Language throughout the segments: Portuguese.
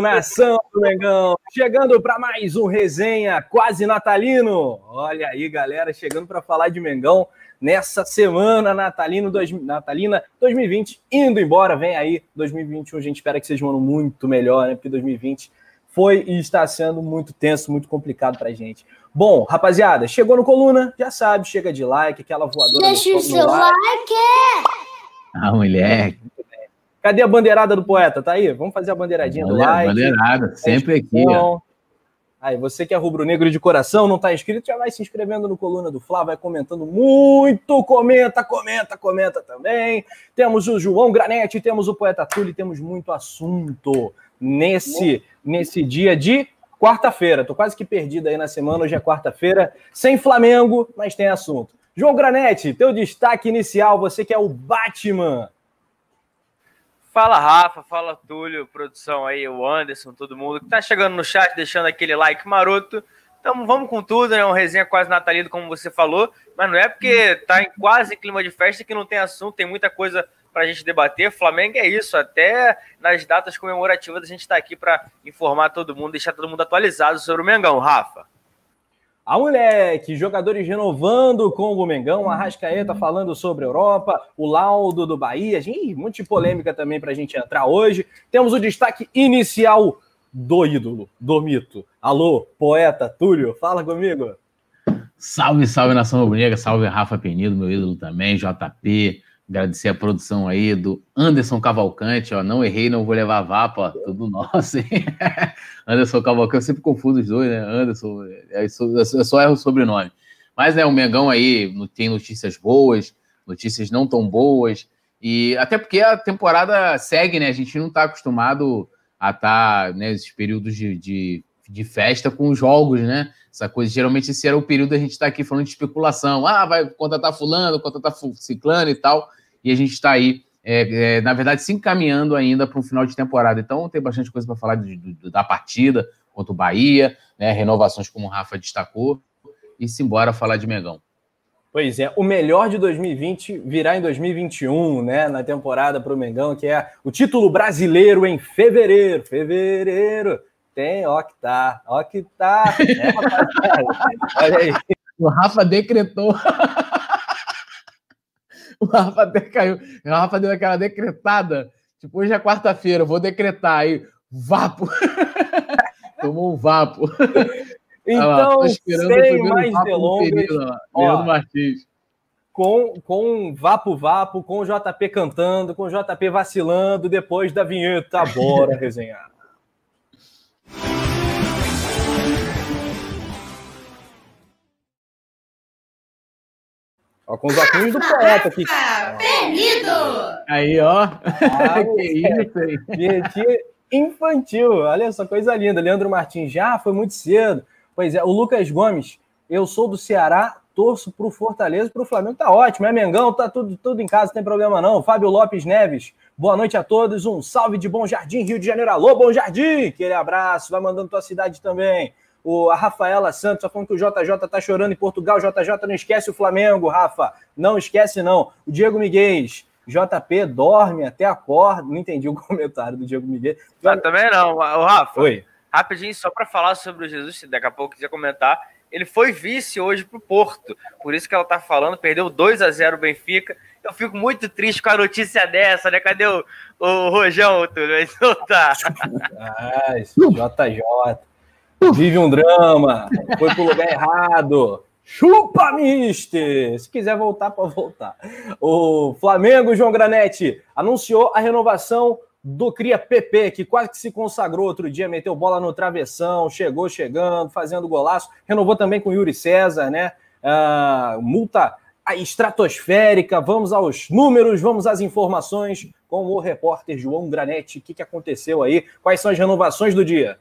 Nação do Mengão! Chegando para mais um resenha quase natalino. Olha aí, galera, chegando para falar de Mengão nessa semana natalino dois, natalina 2020, indo embora. Vem aí 2021, a gente espera que seja um ano muito melhor, né? Porque 2020 foi e está sendo muito tenso, muito complicado pra gente. Bom, rapaziada, chegou no coluna, já sabe, chega de like, aquela voadora. Deixa o seu like. Ah, mulher. Cadê a bandeirada do poeta? Tá aí? Vamos fazer a bandeiradinha do like. Bandeirada, sempre aqui, ó. Aí, você que é rubro-negro de coração, não está inscrito, já vai se inscrevendo no Coluna do Fla, vai comentando muito, comenta, comenta, comenta também. Temos o João Granete, temos o Poeta Túlio, temos muito assunto nesse, nesse dia de quarta-feira. Tô quase que perdido aí na semana, hoje é quarta-feira, sem Flamengo, mas tem assunto. João Granete, teu destaque inicial, você que é o Batman Fala Rafa, fala Túlio, produção aí, o Anderson, todo mundo que tá chegando no chat, deixando aquele like maroto. Então vamos com tudo, né? Um resenha quase natalino, como você falou, mas não é porque tá em quase clima de festa que não tem assunto, tem muita coisa para a gente debater. Flamengo é isso, até nas datas comemorativas a gente está aqui para informar todo mundo, deixar todo mundo atualizado sobre o Mengão, Rafa. A moleque, jogadores renovando com o Mengão, a Rascaeta falando sobre a Europa, o laudo do Bahia, gente, de polêmica também para a gente entrar hoje. Temos o destaque inicial do ídolo, do mito. Alô, poeta Túlio, fala comigo. Salve, salve nação rubro salve Rafa Penido, meu ídolo também, JP, Agradecer a produção aí do Anderson Cavalcante, ó. Não errei, não vou levar vapo, ó. Tudo nosso, hein? Anderson Cavalcante, eu sempre confundo os dois, né? Anderson, é, eu só erro o sobrenome. Mas, né, o Mengão aí tem notícias boas, notícias não tão boas. E até porque a temporada segue, né? A gente não está acostumado a estar tá, né, nesses períodos de, de, de, festa com jogos, né? Essa coisa, geralmente esse era o período da gente tá aqui falando de especulação. Ah, vai contratar fulano, contratar ciclano e tal e a gente está aí, é, é, na verdade, se encaminhando ainda para um final de temporada. Então tem bastante coisa para falar de, de, da partida contra o Bahia, né, renovações como o Rafa destacou, e simbora falar de Megão. Pois é, o melhor de 2020 virá em 2021, né? Na temporada para o Mengão, que é o título brasileiro em fevereiro. Fevereiro. Tem, ó que tá, ó que tá. É, Olha aí. O Rafa decretou. O Rafa até caiu. O Rafa deu aquela decretada. Tipo, hoje é quarta-feira, vou decretar aí. Vapo. Tomou um vapo. Então, sem mais delongas. Martins. Com, com Vapo Vapo, com o JP cantando, com o JP vacilando, depois da vinheta. Bora resenhar. Ó, com os óculos do poeta aqui. Penido! Aí, ó. Ah, que isso aí. Infantil. Olha só, coisa linda. Leandro Martins já foi muito cedo. Pois é, o Lucas Gomes, eu sou do Ceará, torço pro Fortaleza e pro Flamengo. Tá ótimo, é Mengão, tá tudo, tudo em casa, não tem problema não. Fábio Lopes Neves, boa noite a todos. Um salve de Bom Jardim, Rio de Janeiro. Alô, Bom Jardim! Aquele abraço, vai mandando tua cidade também. O, a Rafaela Santos, só falando que o JJ tá chorando em Portugal. JJ não esquece o Flamengo, Rafa. Não esquece, não. O Diego Miguel, JP dorme até acorda. Não entendi o comentário do Diego Miguel. Ah, também não. O Rafa, Oi. rapidinho, só para falar sobre o Jesus, se daqui a pouco quiser comentar. Ele foi vice hoje pro Porto. Por isso que ela tá falando, perdeu 2 a 0 o Benfica. Eu fico muito triste com a notícia dessa, né? Cadê o, o Rojão, Túlio? Não tá. Ah, JJ. Vive um drama, foi pro lugar errado. Chupa, mister! Se quiser voltar, pode voltar. O Flamengo, João Granete, anunciou a renovação do Cria PP, que quase que se consagrou outro dia, meteu bola no travessão, chegou chegando, fazendo golaço. Renovou também com Yuri César, né? Uh, multa estratosférica. Vamos aos números, vamos às informações com o repórter João Granete. O que, que aconteceu aí? Quais são as renovações do dia?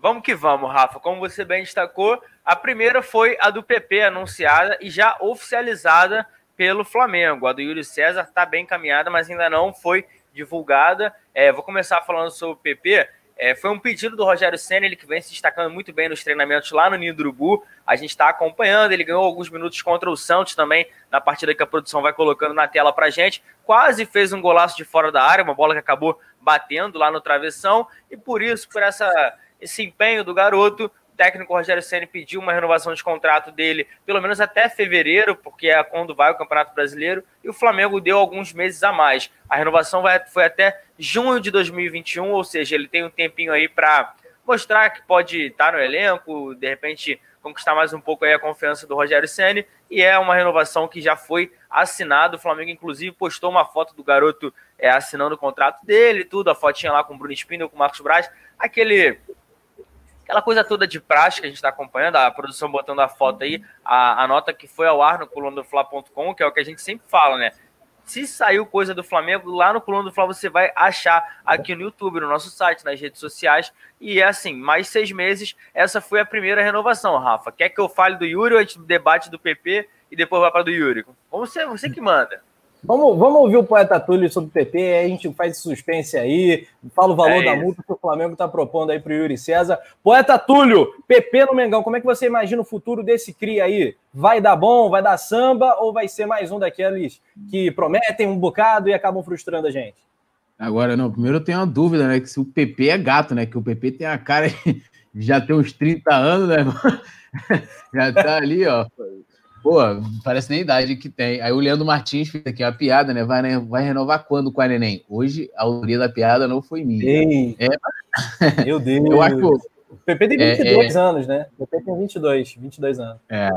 Vamos que vamos, Rafa. Como você bem destacou, a primeira foi a do PP anunciada e já oficializada pelo Flamengo. A do Yuri César está bem caminhada, mas ainda não foi divulgada. É, vou começar falando sobre o PP. É, foi um pedido do Rogério Senna, ele que vem se destacando muito bem nos treinamentos lá no Ninho do Urubu. A gente está acompanhando, ele ganhou alguns minutos contra o Santos também, na partida que a produção vai colocando na tela para gente. Quase fez um golaço de fora da área, uma bola que acabou batendo lá no travessão, e por isso, por essa, esse empenho do garoto, técnico Rogério Ceni pediu uma renovação de contrato dele, pelo menos até fevereiro, porque é quando vai o Campeonato Brasileiro, e o Flamengo deu alguns meses a mais. A renovação vai, foi até junho de 2021, ou seja, ele tem um tempinho aí para mostrar que pode estar no elenco, de repente conquistar mais um pouco aí a confiança do Rogério Ceni e é uma renovação que já foi assinado. O Flamengo, inclusive, postou uma foto do garoto é, assinando o contrato dele, tudo, a fotinha lá com o Bruno Espino, com o Marcos Braz, aquele aquela coisa toda de prática que a gente está acompanhando, a produção botando a foto aí, a, a nota que foi ao ar no coluna do Fla.com, que é o que a gente sempre fala, né? Se saiu coisa do Flamengo, lá no coluna do Fla você vai achar aqui no YouTube, no nosso site, nas redes sociais. E é assim, mais seis meses, essa foi a primeira renovação, Rafa. Quer que eu fale do Yuri antes do debate do PP e depois vai para do Yuri? Você, você que manda. Vamos, vamos ouvir o poeta Túlio sobre o PP, aí a gente faz suspense aí, fala o valor é da multa que o Flamengo está propondo aí para o Yuri César. Poeta Túlio, PP no Mengão, como é que você imagina o futuro desse CRI aí? Vai dar bom, vai dar samba ou vai ser mais um daqueles que prometem um bocado e acabam frustrando a gente? Agora, não, primeiro eu tenho uma dúvida, né? Que se o PP é gato, né? Que o PP tem a cara de já tem uns 30 anos, né? já tá ali, ó Pô, parece nem a idade que tem. Aí o Leandro Martins fez aqui uma piada, né? Vai, vai renovar quando com a Neném? Hoje, a autoria da piada não foi minha. Ei, é, meu Deus. Eu acho que o PP tem 22 é, é, anos, né? O PP tem 22, 22 anos. É.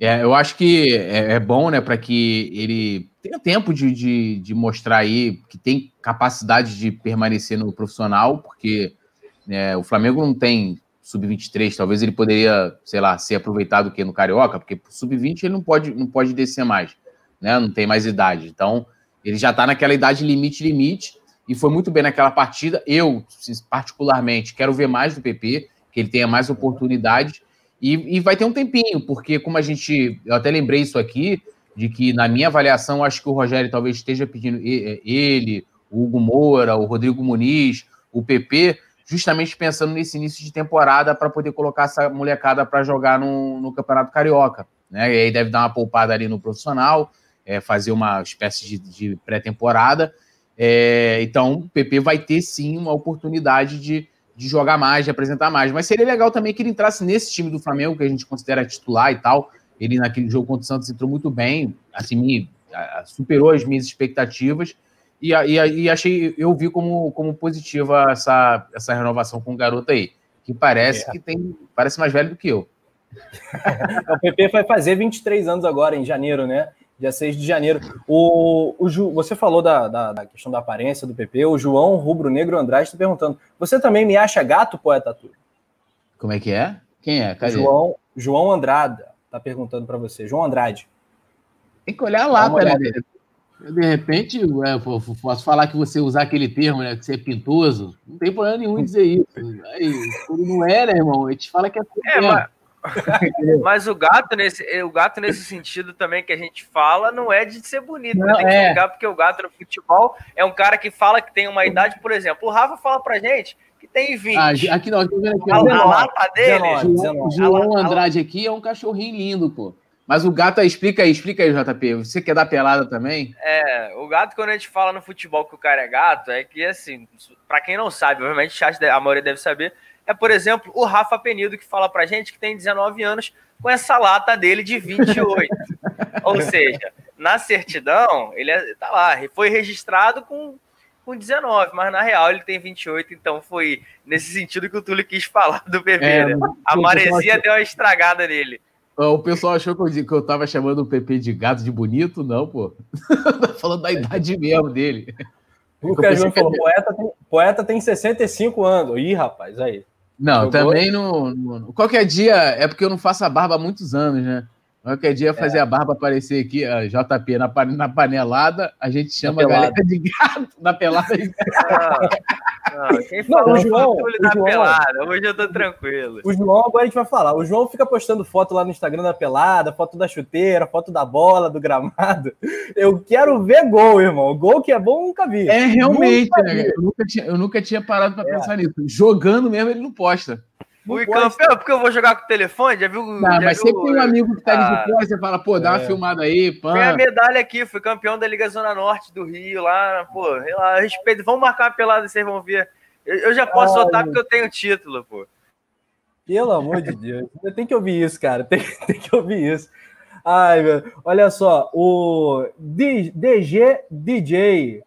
é eu acho que é, é bom, né, para que ele tenha tempo de, de, de, mostrar aí que tem capacidade de permanecer no profissional, porque né, o Flamengo não tem sub-23, talvez ele poderia, sei lá, ser aproveitado que no Carioca, porque sub-20 ele não pode, não pode descer mais, né? Não tem mais idade. Então, ele já está naquela idade limite limite e foi muito bem naquela partida. Eu, particularmente, quero ver mais do PP, que ele tenha mais oportunidades e, e vai ter um tempinho, porque como a gente, eu até lembrei isso aqui, de que na minha avaliação, acho que o Rogério talvez esteja pedindo ele, o Hugo Moura, o Rodrigo Muniz, o PP, justamente pensando nesse início de temporada para poder colocar essa molecada para jogar no, no, Campeonato Carioca. Né? E aí deve dar uma poupada ali no profissional, é, fazer uma espécie de, de pré-temporada. É, então, o PP vai ter sim uma oportunidade de, de jogar mais, de apresentar mais. Mas seria legal também que ele entrasse nesse time do Flamengo, que a gente considera titular e tal. Ele, naquele jogo contra o Santos, entrou muito bem, assim, me, superou as minhas expectativas. E, e, e, achei, eu vi como, como positiva essa, essa renovação com o garoto aí, que parece é. que tem, parece mais velho do que eu. o PP vai fazer 23 anos agora, em janeiro, né? Dia 6 de janeiro. O, o Ju, você falou da, da, da, questão da aparência do PP, o João Rubro Negro Andrade está perguntando: você também me acha gato, poeta Túlio? Como é que é? Quem é? Cadê? João, João Andrade está perguntando para você. João Andrade. Tem que olhar lá, peraí. De repente, é, posso falar que você usar aquele termo, né? Que você é pintoso. Não tem problema nenhum em dizer isso. Aí, não é, né, irmão? A gente fala que é. é mas, mas, o gato, nesse, o gato, nesse sentido também que a gente fala, não é de ser bonito. Não, tem é. que porque o gato no futebol é um cara que fala que tem uma idade, por exemplo. O Rafa fala pra gente que tem 20. Ah, aqui não, aqui, aqui, a, a lata dele. 19, 19. João Andrade aqui é um cachorrinho lindo, pô. Mas o gato, explica aí, explica aí, JP. Você quer dar pelada também? É, o gato, quando a gente fala no futebol que o cara é gato, é que, assim, para quem não sabe, obviamente chat, a maioria deve saber, é, por exemplo, o Rafa Penido, que fala pra gente que tem 19 anos com essa lata dele de 28. Ou seja, na certidão, ele é, tá lá, foi registrado com, com 19, mas na real ele tem 28, então foi nesse sentido que o Túlio quis falar do bebê. É, né? A maresia deu uma estragada nele. O pessoal achou que eu, que eu tava chamando o PP de gato de bonito, não, pô. tá falando da idade mesmo dele. O Lucas falou: poeta tem, poeta tem 65 anos. Ih, rapaz, aí. Não, Jogou? também não, não. Qualquer dia, é porque eu não faço a barba há muitos anos, né? Qualquer dia fazer é. a barba aparecer aqui, a JP, na, na panelada, a gente chama a galera de gato na pelada. De... Não, não, quem falou não, o João, o João, pelada? Hoje eu tô tranquilo. O João, agora a gente vai falar. O João fica postando foto lá no Instagram da pelada, foto da chuteira, foto da bola, do gramado. Eu quero ver gol, irmão. Gol que é bom, nunca vi. É, realmente, nunca né? Eu, nunca tinha, eu nunca tinha parado para é. pensar nisso. Jogando mesmo, ele não posta. Fui campeão, porque eu vou jogar com o telefone, já viu? Não, já mas viu, sempre tem um amigo que tá Ah. de fora, você fala, pô, dá uma É. filmada aí, pã. Tem a medalha aqui, fui campeão da Liga Zona Norte do Rio lá, pô, lá, respeito. Vamos marcar uma pelada, vocês vão ver. Eu, eu já posso Ai, soltar porque eu tenho título, pô. Pelo amor de Deus. Tem que ouvir isso, cara. Tem, tem que ouvir isso. Ai, meu. Olha só, o D- DG DJ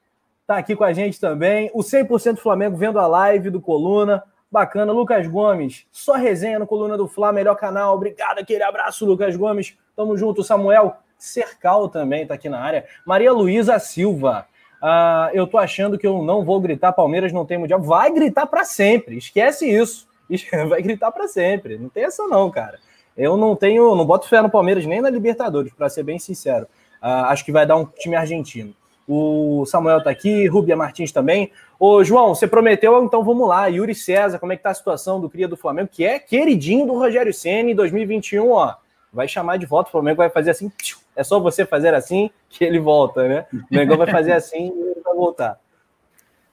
tá aqui com a gente também. O 100% Flamengo vendo a live do Coluna. Bacana. Lucas Gomes, só resenha no Coluna do Fla, melhor canal. Obrigado, aquele abraço, Lucas Gomes. Tamo junto. Samuel Cercal também tá aqui na área. Maria Luísa Silva. Ah, eu tô achando que eu não vou gritar Palmeiras não tem mundial. Vai gritar para sempre. Esquece isso. Vai gritar para sempre. Não tem essa não, cara. Eu não tenho, não boto fé no Palmeiras nem na Libertadores, para ser bem sincero. Ah, acho que vai dar um time argentino. O Samuel tá aqui, Rubia Martins também. Ô, João, você prometeu, então vamos lá. Yuri César, como é que tá a situação do cria do Flamengo, que é queridinho do Rogério Ceni em 2021, ó. Vai chamar de volta, o Flamengo vai fazer assim, é só você fazer assim que ele volta, né? O Mengão vai fazer assim e ele vai voltar.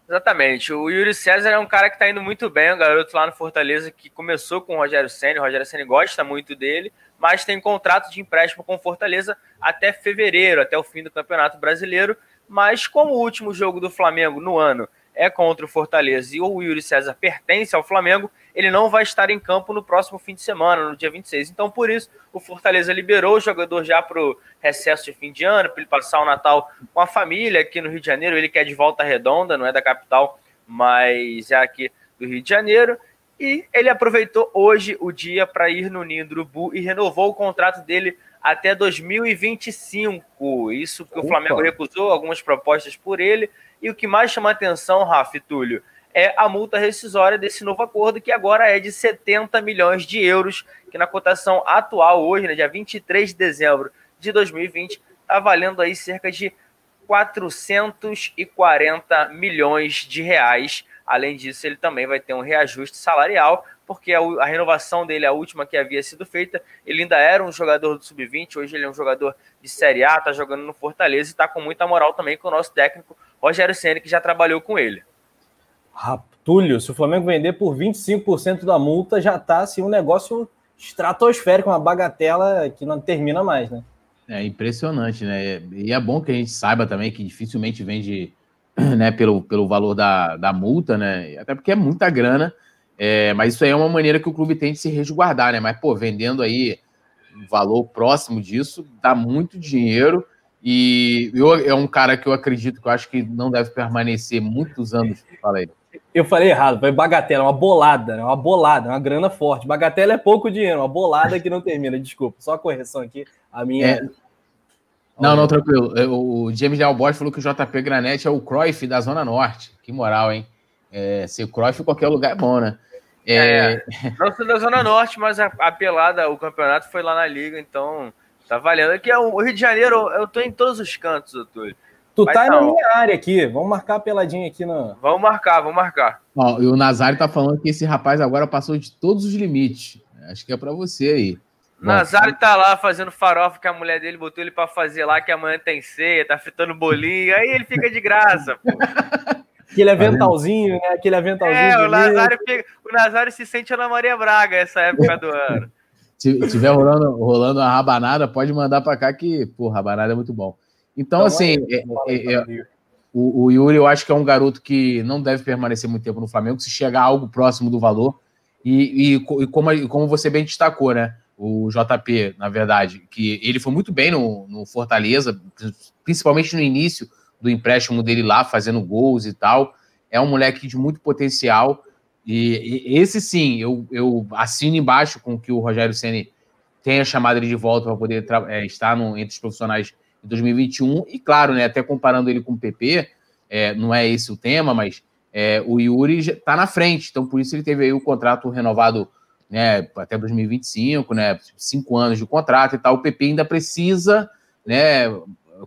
Exatamente. O Yuri César é um cara que tá indo muito bem, um garoto lá no Fortaleza que começou com o Rogério Senna. O Rogério Senna gosta muito dele, mas tem contrato de empréstimo com o Fortaleza até fevereiro, até o fim do Campeonato Brasileiro. Mas como o último jogo do Flamengo no ano é contra o Fortaleza e o Yuri César pertence ao Flamengo, ele não vai estar em campo no próximo fim de semana, no dia 26. Então, por isso, o Fortaleza liberou o jogador já para o recesso de fim de ano, para ele passar o Natal com a família aqui no Rio de Janeiro. Ele que é de volta redonda, não é da capital, mas é aqui do Rio de Janeiro. E ele aproveitou hoje o dia para ir no Urubu e renovou o contrato dele até 2025. Isso porque Opa. o Flamengo recusou algumas propostas por ele. E o que mais chama atenção, Rafa e Túlio, é a multa rescisória desse novo acordo, que agora é de 70 milhões de euros, que na cotação atual, hoje, né, dia 23 de dezembro de 2020, está valendo aí cerca de 440 milhões de reais. Além disso, ele também vai ter um reajuste salarial, porque a, a renovação dele, a última que havia sido feita, ele ainda era um jogador do Sub-20, hoje ele é um jogador de Série A, está jogando no Fortaleza e está com muita moral também com o nosso técnico Rogério Ceni que já trabalhou com ele. Túlio, se o Flamengo vender por 25% da multa, já tá assim um negócio estratosférico, uma bagatela que não termina mais, né? É impressionante, né? E é bom que a gente saiba também que dificilmente vende né, pelo, pelo valor da, da multa, né? Até porque é muita grana. É, mas isso aí é uma maneira que o clube tem de se resguardar, né? Mas, pô, vendendo aí um valor próximo disso, dá muito dinheiro. E eu, é um cara que eu acredito que eu acho que não deve permanecer muitos anos. Fala aí. Eu falei errado, foi bagatela, uma bolada, né? Uma bolada, uma grana forte. Bagatela é pouco dinheiro, uma bolada que não termina, desculpa. Só a correção aqui. A minha. É. Não, não, tranquilo. O James Dalbot falou que o JP Granete é o Cruyff da Zona Norte. Que moral, hein? É, ser Cruyff em qualquer lugar é bom, né? É, não sou da Zona Norte, mas a, a pelada, o campeonato foi lá na Liga, então tá valendo. Aqui é o Rio de Janeiro, eu tô em todos os cantos, Túlio. Tu tá não. na minha área aqui. Vamos marcar a peladinha aqui no. Vamos marcar, vamos marcar. Ó, e o Nazário tá falando que esse rapaz agora passou de todos os limites. Acho que é para você aí. Bom, Nazário tá lá fazendo farofa que a mulher dele botou ele pra fazer lá, que amanhã tem ceia, tá fritando bolinho, aí ele fica de graça. pô. Aquele aventalzinho, né? Aquele aventalzinho. É, o. Nazário, fica- o Nazário se sente Ana Maria Braga essa época do ano. Se tiver rolando, rolando a rabanada, pode mandar para cá que, pô, rabanada é muito bom. Então, Então, assim, é- é- é- amigo. o, o Yuri eu acho que é um garoto que não deve permanecer muito tempo no Flamengo, se chegar a algo próximo do valor. E, e e como, e como você bem destacou, né? O JP, na verdade, que ele foi muito bem no, no Fortaleza, principalmente no início do empréstimo dele lá, fazendo gols e tal. É um moleque de muito potencial. E, e esse sim, eu, eu assino embaixo com que o Rogério Ceni tenha chamado ele de volta para poder é, estar no, entre os profissionais em 2021. E claro, né, até comparando ele com o PP, é, não é esse o tema, mas é, o Yuri está na frente, então por isso ele teve aí o contrato renovado né, até 2025, né, cinco anos de contrato e tal. O PP ainda precisa né,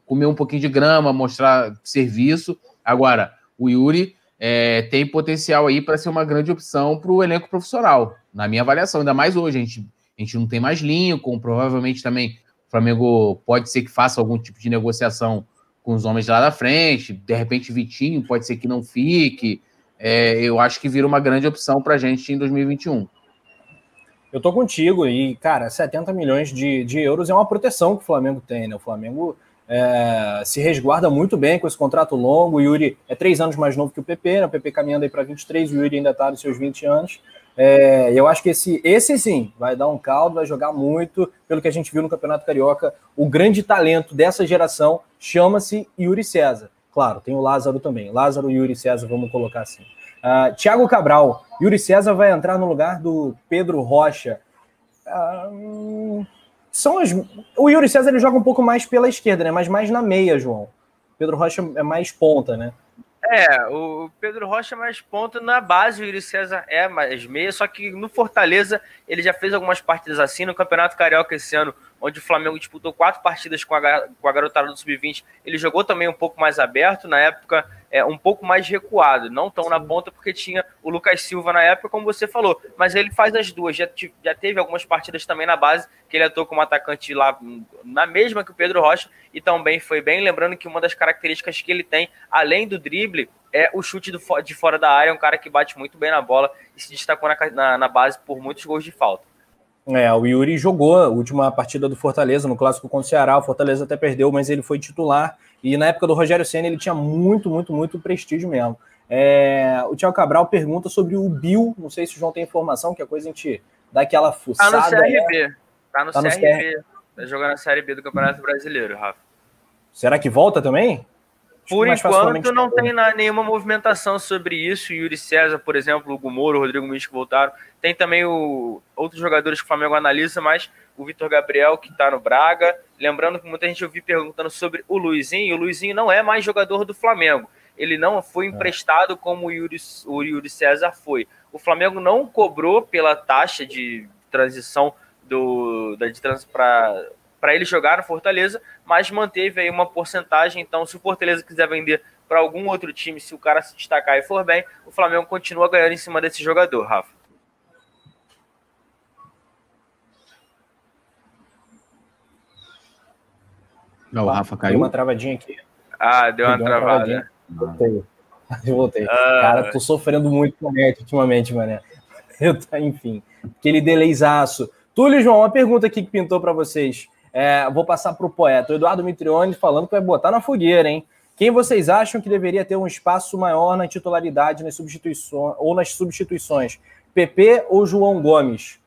comer um pouquinho de grama, mostrar serviço. Agora, o Yuri é, tem potencial aí para ser uma grande opção para o elenco profissional, na minha avaliação, ainda mais hoje. A gente, a gente não tem mais Lincoln, provavelmente também o Flamengo pode ser que faça algum tipo de negociação com os homens lá da frente, de repente Vitinho pode ser que não fique. É, eu acho que vira uma grande opção para a gente em 2021. Eu tô contigo e, cara, 70 milhões de, de euros é uma proteção que o Flamengo tem, né? O Flamengo é, se resguarda muito bem com esse contrato longo. O Yuri é três anos mais novo que o PP, né? O PP caminhando aí para 23, o Yuri ainda tá nos seus 20 anos. É, eu acho que esse, esse sim vai dar um caldo, vai jogar muito, pelo que a gente viu no Campeonato Carioca. O grande talento dessa geração chama-se Yuri César. Claro, tem o Lázaro também. Lázaro e Yuri César, vamos colocar assim. Uh, Thiago Cabral, Yuri César vai entrar no lugar do Pedro Rocha. Uh, são as... O Yuri César ele joga um pouco mais pela esquerda, né? Mas mais na meia, João. Pedro Rocha é mais ponta, né? É, o Pedro Rocha é mais ponta na base, o Yuri César é mais meia, só que no Fortaleza ele já fez algumas partidas assim, no Campeonato Carioca esse ano, onde o Flamengo disputou quatro partidas com a, com a garotada do Sub-20, ele jogou também um pouco mais aberto, na época é, um pouco mais recuado, não tão Sim. na ponta, porque tinha o Lucas Silva na época, como você falou, mas ele faz as duas. Já, já teve algumas partidas também na base, que ele atuou como atacante lá na mesma que o Pedro Rocha, e também foi bem. Lembrando que uma das características que ele tem, além do drible, é o chute do, de fora da área, um cara que bate muito bem na bola e se destacou na, na, na base por muitos gols de falta. É, o Yuri jogou a última partida do Fortaleza no clássico contra o Ceará. O Fortaleza até perdeu, mas ele foi titular e na época do Rogério Senna ele tinha muito, muito, muito prestígio mesmo. É, o Tiago Cabral pergunta sobre o Bill, não sei se o João tem informação, que a coisa a gente dá aquela fuçada. Tá no CRB, é... tá no tá CRB, no tá jogando a Série B do Campeonato Brasileiro, Rafa. Será que volta também? Por enquanto, não tem nenhuma movimentação sobre isso. Yuri César, por exemplo, o Gumoro, o Rodrigo Místico voltaram. Tem também o, outros jogadores que o Flamengo analisa, mas o Vitor Gabriel, que está no Braga. Lembrando que muita gente ouviu perguntando sobre o Luizinho. O Luizinho não é mais jogador do Flamengo. Ele não foi é. emprestado como o Yuri, o Yuri César foi. O Flamengo não cobrou pela taxa de transição do, da, de trans, para para ele jogar no Fortaleza, mas manteve aí uma porcentagem. Então, se o Fortaleza quiser vender para algum outro time, se o cara se destacar e for bem, o Flamengo continua ganhando em cima desse jogador, Rafa. Não, o Rafa caiu. Deu uma travadinha aqui. Ah, deu uma, deu uma travada. Voltei. Eu voltei. Ah. Cara, tô sofrendo muito com a net ultimamente, mané. Eu, enfim, aquele delayzaço. Túlio João, uma pergunta aqui que pintou para vocês. É, vou passar para o poeta. O Eduardo Mitrione falando que vai botar na fogueira, hein? Quem vocês acham que deveria ter um espaço maior na titularidade nas substituições ou nas substituições? PP ou João Gomes?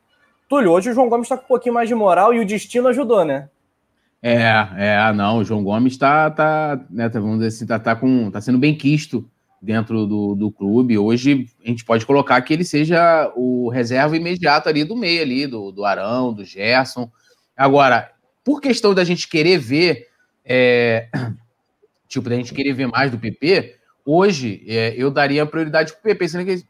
Túlio, hoje o João Gomes está com um pouquinho mais de moral e o destino ajudou, né? É, é, não, o João Gomes está, tá, né, tá, vamos dizer assim, tá, tá, com, tá sendo bem quisto dentro do, do clube. Hoje a gente pode colocar que ele seja o reserva imediato ali do meio ali, do, do Arão, do Gerson. Agora, por questão da gente querer ver, é, tipo, da gente querer ver mais do PP, hoje é, eu daria prioridade para o PP, sendo que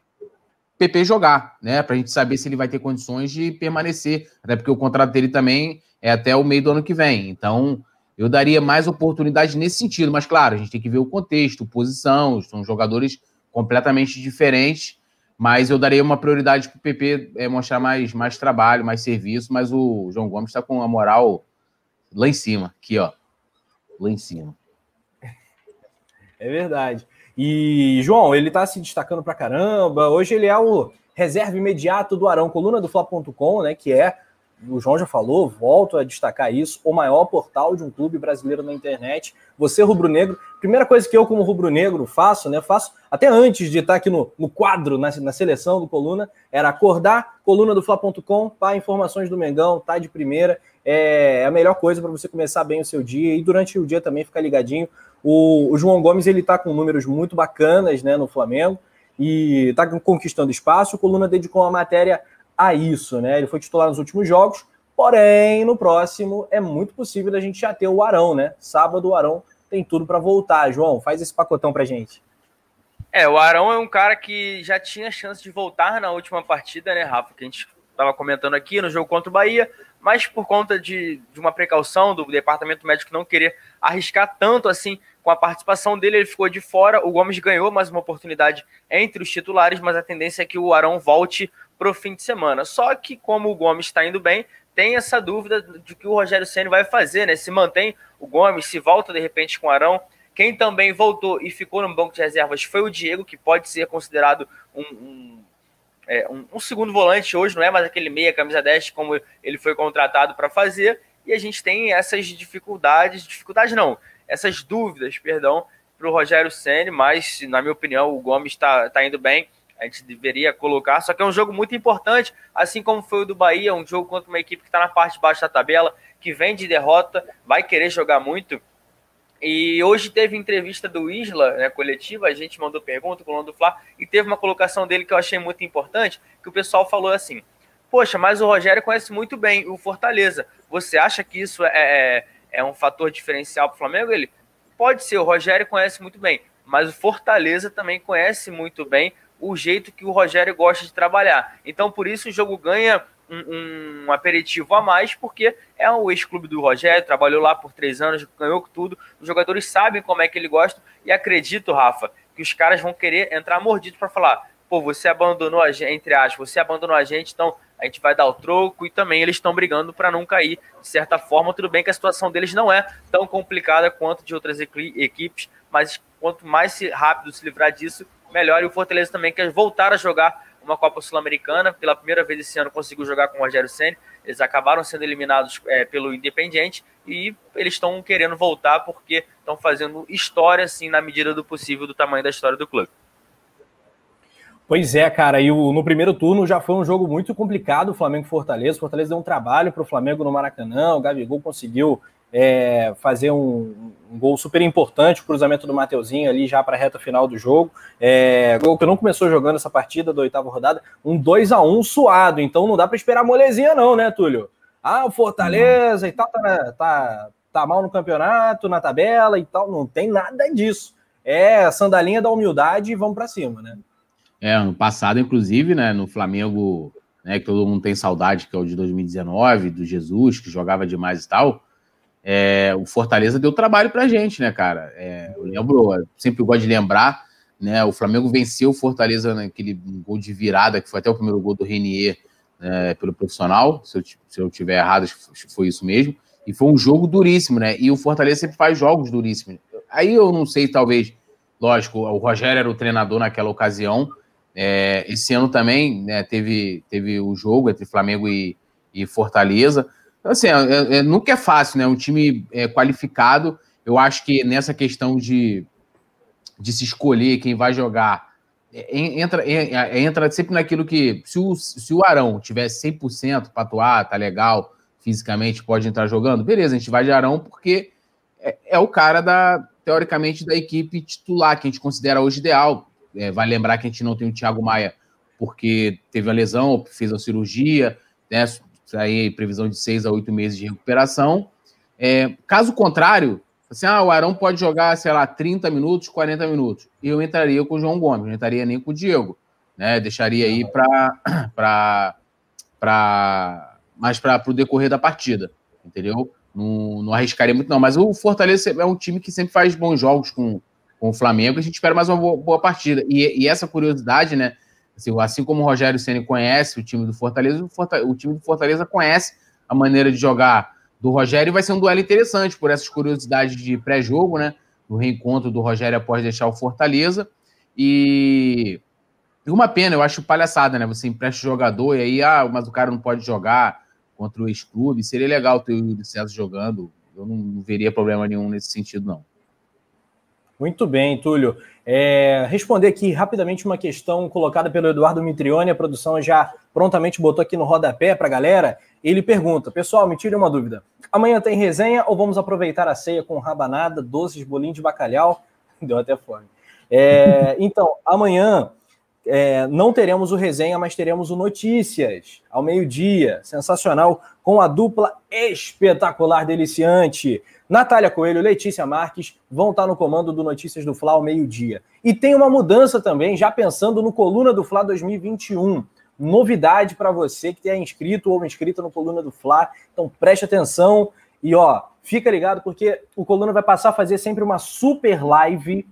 PP jogar, né? Para a gente saber se ele vai ter condições de permanecer, até porque o contrato dele também é até o meio do ano que vem. Então, eu daria mais oportunidade nesse sentido, mas claro, a gente tem que ver o contexto, posição, são jogadores completamente diferentes, mas eu daria uma prioridade para o PP é, mostrar mais, mais trabalho, mais serviço, mas o João Gomes está com a moral lá em cima, aqui, ó. Lá em cima. É verdade. E, João, ele tá se destacando pra caramba. Hoje ele é o reserva imediato do Arão, coluna do Fla.com, né? Que é o João já falou, volto a destacar isso, o maior portal de um clube brasileiro na internet. Você, rubro-negro, primeira coisa que eu, como rubro-negro, faço, né? Faço até antes de estar aqui no, no quadro, na, na seleção do Coluna, era acordar, coluna do Fla.com, para informações do Mengão, tá de primeira. É, é a melhor coisa para você começar bem o seu dia e durante o dia também ficar ligadinho. O, o João Gomes ele está com números muito bacanas né, no Flamengo e está conquistando espaço. O Coluna dedicou uma matéria a isso, né? Ele foi titular nos últimos jogos, porém, no próximo é muito possível da gente já ter o Arão, né? Sábado o Arão tem tudo para voltar. João, faz esse pacotão pra gente. É, o Arão é um cara que já tinha chance de voltar na última partida, né, Rafa? Que a gente estava comentando aqui no jogo contra o Bahia, mas por conta de, de uma precaução do departamento médico não querer arriscar tanto assim com a participação dele, ele ficou de fora. O Gomes ganhou mais uma oportunidade entre os titulares, mas a tendência é que o Arão volte para o fim de semana. Só que, como o Gomes está indo bem, tem essa dúvida de que o Rogério Senna vai fazer, né? Se mantém o Gomes, se volta de repente com o Arão. Quem também voltou e ficou no banco de reservas foi o Diego, que pode ser considerado um, um é, um, um, segundo volante hoje, não é mais aquele meia, camisa 10, como ele foi contratado para fazer, e a gente tem essas dificuldades, dificuldades não, essas dúvidas, perdão, para o Rogério Senni, mas, na minha opinião, o Gomes está tá indo bem, a gente deveria colocar, só que é um jogo muito importante, assim como foi o do Bahia, um jogo contra uma equipe que está na parte de baixo da tabela, que vem de derrota, vai querer jogar muito, e hoje teve entrevista do Isla, né, coletiva, a gente mandou pergunta o do Fla, e teve uma colocação dele que eu achei muito importante, que o pessoal falou assim, poxa, mas o Rogério conhece muito bem o Fortaleza, você acha que isso é, é, é um fator diferencial para o Flamengo? Ele, pode ser, o Rogério conhece muito bem, mas o Fortaleza também conhece muito bem o jeito que o Rogério gosta de trabalhar. Então, por isso, o jogo ganha um, um, aperitivo a mais, porque é o ex-clube do Rogério, trabalhou lá por três anos, ganhou tudo. Os jogadores sabem como é que ele gosta e acredito, Rafa, que os caras vão querer entrar mordidos para falar: pô, você abandonou a gente, entre aspas, você abandonou a gente, então a gente vai dar o troco e também eles estão brigando para não cair. De certa forma, tudo bem que a situação deles não é tão complicada quanto de outras equipes, mas quanto mais rápido se livrar disso, melhor. E o Fortaleza também quer voltar a jogar uma Copa Sul-Americana. Pela primeira vez esse ano conseguiu jogar com o Rogério Senna. Eles acabaram sendo eliminados é, pelo Independiente e eles estão querendo voltar porque estão fazendo história, assim, na medida do possível, do tamanho da história do clube. Pois é, cara, e o, no primeiro turno já foi um jogo muito complicado, o Flamengo Fortaleza. Fortaleza deu um trabalho para o Flamengo no Maracanã, o Gabigol conseguiu é, fazer um, um, gol super importante, o cruzamento do Mateuzinho ali já para a reta final do jogo. É, gol que não começou jogando essa partida da oitava rodada, um 2 a 1 suado, então não dá para esperar molezinha não, né, Túlio? Ah, o Fortaleza e tal tá, tá, tá mal no campeonato, na tabela e tal, não tem nada disso. É sandalinha da humildade e vamos para cima, né? É, ano passado, inclusive, né, no Flamengo, né, que todo mundo tem saudade, que é o de 2019, do Jesus, que jogava demais e tal, é, o Fortaleza deu trabalho pra gente, né, cara? É, eu lembro, sempre gosto de lembrar, né? O Flamengo venceu o Fortaleza naquele gol de virada, que foi até o primeiro gol do Renier é, pelo profissional. Se eu, se eu tiver errado, foi isso mesmo. E foi um jogo duríssimo, né? E o Fortaleza sempre faz jogos duríssimos. Aí eu não sei, talvez, lógico, o Rogério era o treinador naquela ocasião. É, esse ano também né, teve, teve o jogo entre Flamengo e, e Fortaleza. Então, assim, é, é, nunca é fácil, né? Um time é, qualificado, eu acho que nessa questão de, de se escolher quem vai jogar, é, entra, é, entra sempre naquilo que, se o, se o Arão tiver 100% para atuar, tá legal, fisicamente pode entrar jogando, beleza, a gente vai de Arão porque é, é, o cara da, teoricamente, da equipe titular, que a gente considera hoje ideal. É, vai lembrar que a gente não tem o Thiago Maia porque teve a lesão, fez a cirurgia, né, aí previsão de seis a oito meses de recuperação. É, caso contrário, assim, ah, o Arão pode jogar, sei lá, 30 minutos, 40 minutos. Eu entraria com o João Gomes, não entraria nem com o Diego. Né? Deixaria aí para mais para o decorrer da partida, entendeu? Não, não arriscaria muito, não. Mas o Fortaleza é um time que sempre faz bons jogos com, com o Flamengo. A gente espera mais uma boa, boa partida. E, e essa curiosidade, né? Assim, assim como o Rogério Ceni conhece o time do Fortaleza, o, Fortaleza, o time do Fortaleza conhece a maneira de jogar do Rogério e vai ser um duelo interessante por essas curiosidades de pré-jogo, né? Do reencontro do Rogério após deixar o Fortaleza. E, e uma pena, eu acho palhaçada, né? Você empresta o jogador e aí, ah, mas o cara não pode jogar contra o ex-clube. Seria legal ter o César jogando. Eu não veria problema nenhum nesse sentido, não. Muito bem, Túlio. É, responder aqui rapidamente uma questão colocada pelo Eduardo Mitrione, a produção já prontamente botou aqui no rodapé para a galera. Ele pergunta: Pessoal, me tire uma dúvida. Amanhã tem resenha ou vamos aproveitar a ceia com rabanada, doces, bolinho de bacalhau? Deu até fome. É, então, amanhã é, não teremos o resenha, mas teremos o Notícias ao meio-dia. Sensacional, com a dupla espetacular, deliciante. Natália Coelho, Letícia Marques vão estar no comando do Notícias do Fla ao meio-dia. E tem uma mudança também, já pensando no Coluna do Fla 2021. Novidade para você que é inscrito ou inscrita no Coluna do Fla. Então preste atenção e ó, fica ligado porque o Coluna vai passar a fazer sempre uma super live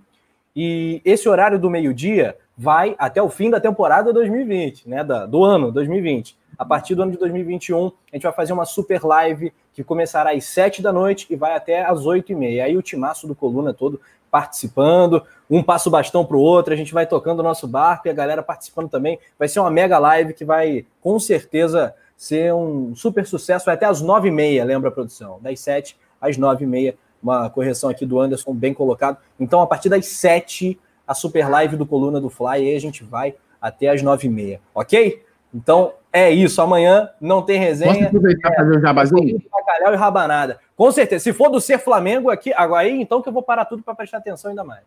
e esse horário do meio-dia vai até o fim da temporada 2020, né? Da, do ano 2020. A partir do ano de 2021, a gente vai fazer uma super live que começará às 7 da noite e vai até às 8 e meia. Aí o timaço do Coluna todo participando, um passa o bastão para o outro, a gente vai tocando o nosso barco e a galera participando também. Vai ser uma mega live que vai, com certeza, ser um super sucesso. Vai até às 9 e meia, lembra a produção? Das 7 às 9 e meia. Uma correção aqui do Anderson, bem colocado. Então, a partir das 7, a super live do Coluna do Fly, e aí a gente vai até às 9 e meia, ok? Então, é isso. Amanhã não tem resenha. Posso aproveitar é, fazer um jabazinho? Bacalhau e rabanada. Com certeza. Se for do Ser Flamengo aqui, agora aí, então que eu vou parar tudo para prestar atenção ainda mais.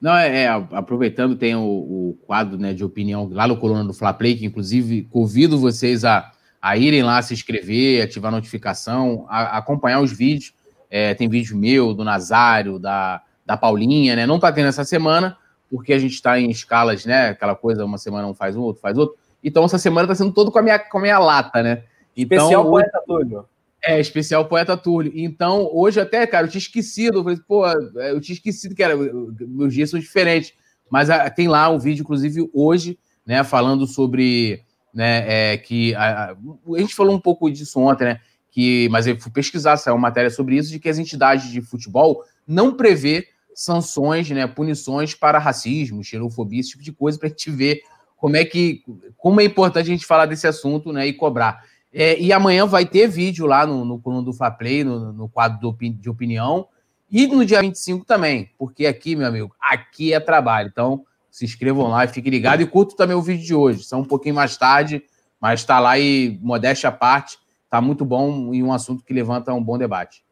Não, é, é aproveitando, tem o, o, quadro né, de opinião lá no Coluna do Fla Play, que inclusive convido vocês a, a irem lá se inscrever, ativar a notificação, a, a acompanhar os vídeos. É, tem vídeo meu, do Nazário, da, da Paulinha, né? Não tá tendo essa semana, porque a gente está em escalas, né? Aquela coisa, uma semana um faz um, outro faz outro. Então, essa semana tá sendo todo com a minha, com a minha lata, né? Então, especial Poeta Túlio. É, especial Poeta Túlio. Então, hoje até, cara, eu tinha esquecido. Eu falei, pô, eu tinha esquecido que era, meus dias são diferentes. Mas a, ah, tem lá um vídeo, inclusive, hoje, né, falando sobre. Né, é, que a, a, gente falou um pouco disso ontem, né? Que, mas eu fui pesquisar, saiu uma matéria sobre isso, de que as entidades de futebol não prevê sanções, né, punições para racismo, xenofobia, esse tipo de coisa, para a gente ver como é que como é importante a gente falar desse assunto né, e cobrar. É, e amanhã vai ter vídeo lá no, no coluna do Faplay, no, no quadro do, de opinião, e no dia 25 também, porque aqui, meu amigo, aqui é trabalho. Então, se inscrevam lá e fiquem ligados. E curto também o vídeo de hoje. São um pouquinho mais tarde, mas está lá e, modéstia à parte, está muito bom e um assunto que levanta um bom debate.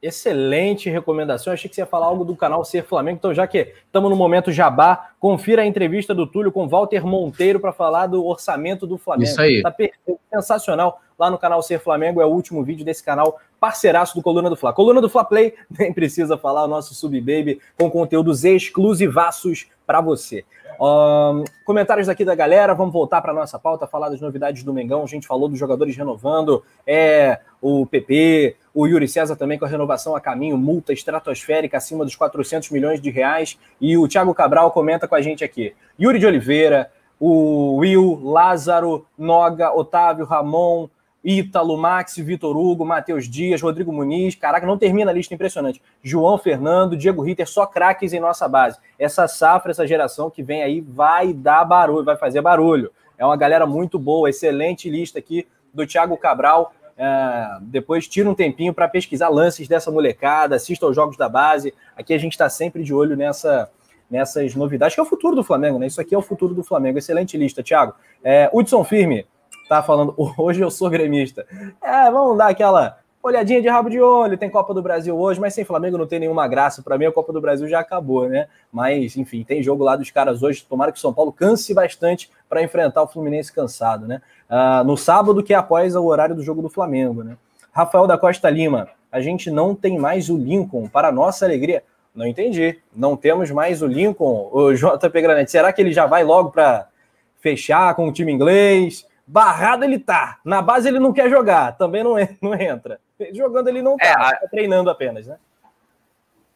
Excelente recomendação. Achei que você ia falar algo do canal Ser Flamengo. Então, já que estamos no momento jabá, confira a entrevista do Túlio com Walter Monteiro para falar do orçamento do Flamengo. Isso aí. Está perfeito, sensacional. Lá no canal Ser Flamengo é o último vídeo desse canal parceiraço do Coluna do Fla. Coluna do Fla Play, nem precisa falar, o nosso Sub Baby com conteúdos exclusivaços para você. Um, comentários aqui da galera, vamos voltar para nossa pauta, falar das novidades do Mengão. A gente falou dos jogadores renovando, é o PP, o Yuri César também com a renovação a caminho, multa estratosférica acima dos 400 milhões de reais. E o Thiago Cabral comenta com a gente aqui. Yuri de Oliveira, o Will, Lázaro, Noga, Otávio, Ramon, Ítalo, Max, Vitor Hugo, Matheus Dias, Rodrigo Muniz. Caraca, não termina a lista impressionante. João Fernando, Diego Ritter, só craques em nossa base. Essa safra, essa geração que vem aí vai dar barulho, vai fazer barulho. É uma galera muito boa, excelente lista aqui do Thiago Cabral. É, depois tira um tempinho para pesquisar lances dessa molecada, assista aos jogos da base. Aqui a gente está sempre de olho nessa, nessas novidades, que é o futuro do Flamengo, né? Isso aqui é o futuro do Flamengo. Excelente lista, Thiago. É, Hudson Firme, tá falando, hoje eu sou gremista. É, vamos dar aquela olhadinha de rabo de olho, tem Copa do Brasil hoje, mas sem Flamengo não tem nenhuma graça. Para mim, a Copa do Brasil já acabou, né? Mas, enfim, tem jogo lá dos caras hoje. Tomara que o São Paulo canse bastante para enfrentar o Fluminense cansado, né? Uh, no sábado, que é após o horário do jogo do Flamengo, né? Rafael da Costa Lima, a gente não tem mais o Lincoln, para nossa alegria. Não entendi. Não temos mais o Lincoln, o JP Granete. Será que ele já vai logo para fechar com o time inglês? Barrado ele tá. Na base ele não quer jogar, também não, não entra. Jogando ele não tá, é, a... tá treinando apenas, né?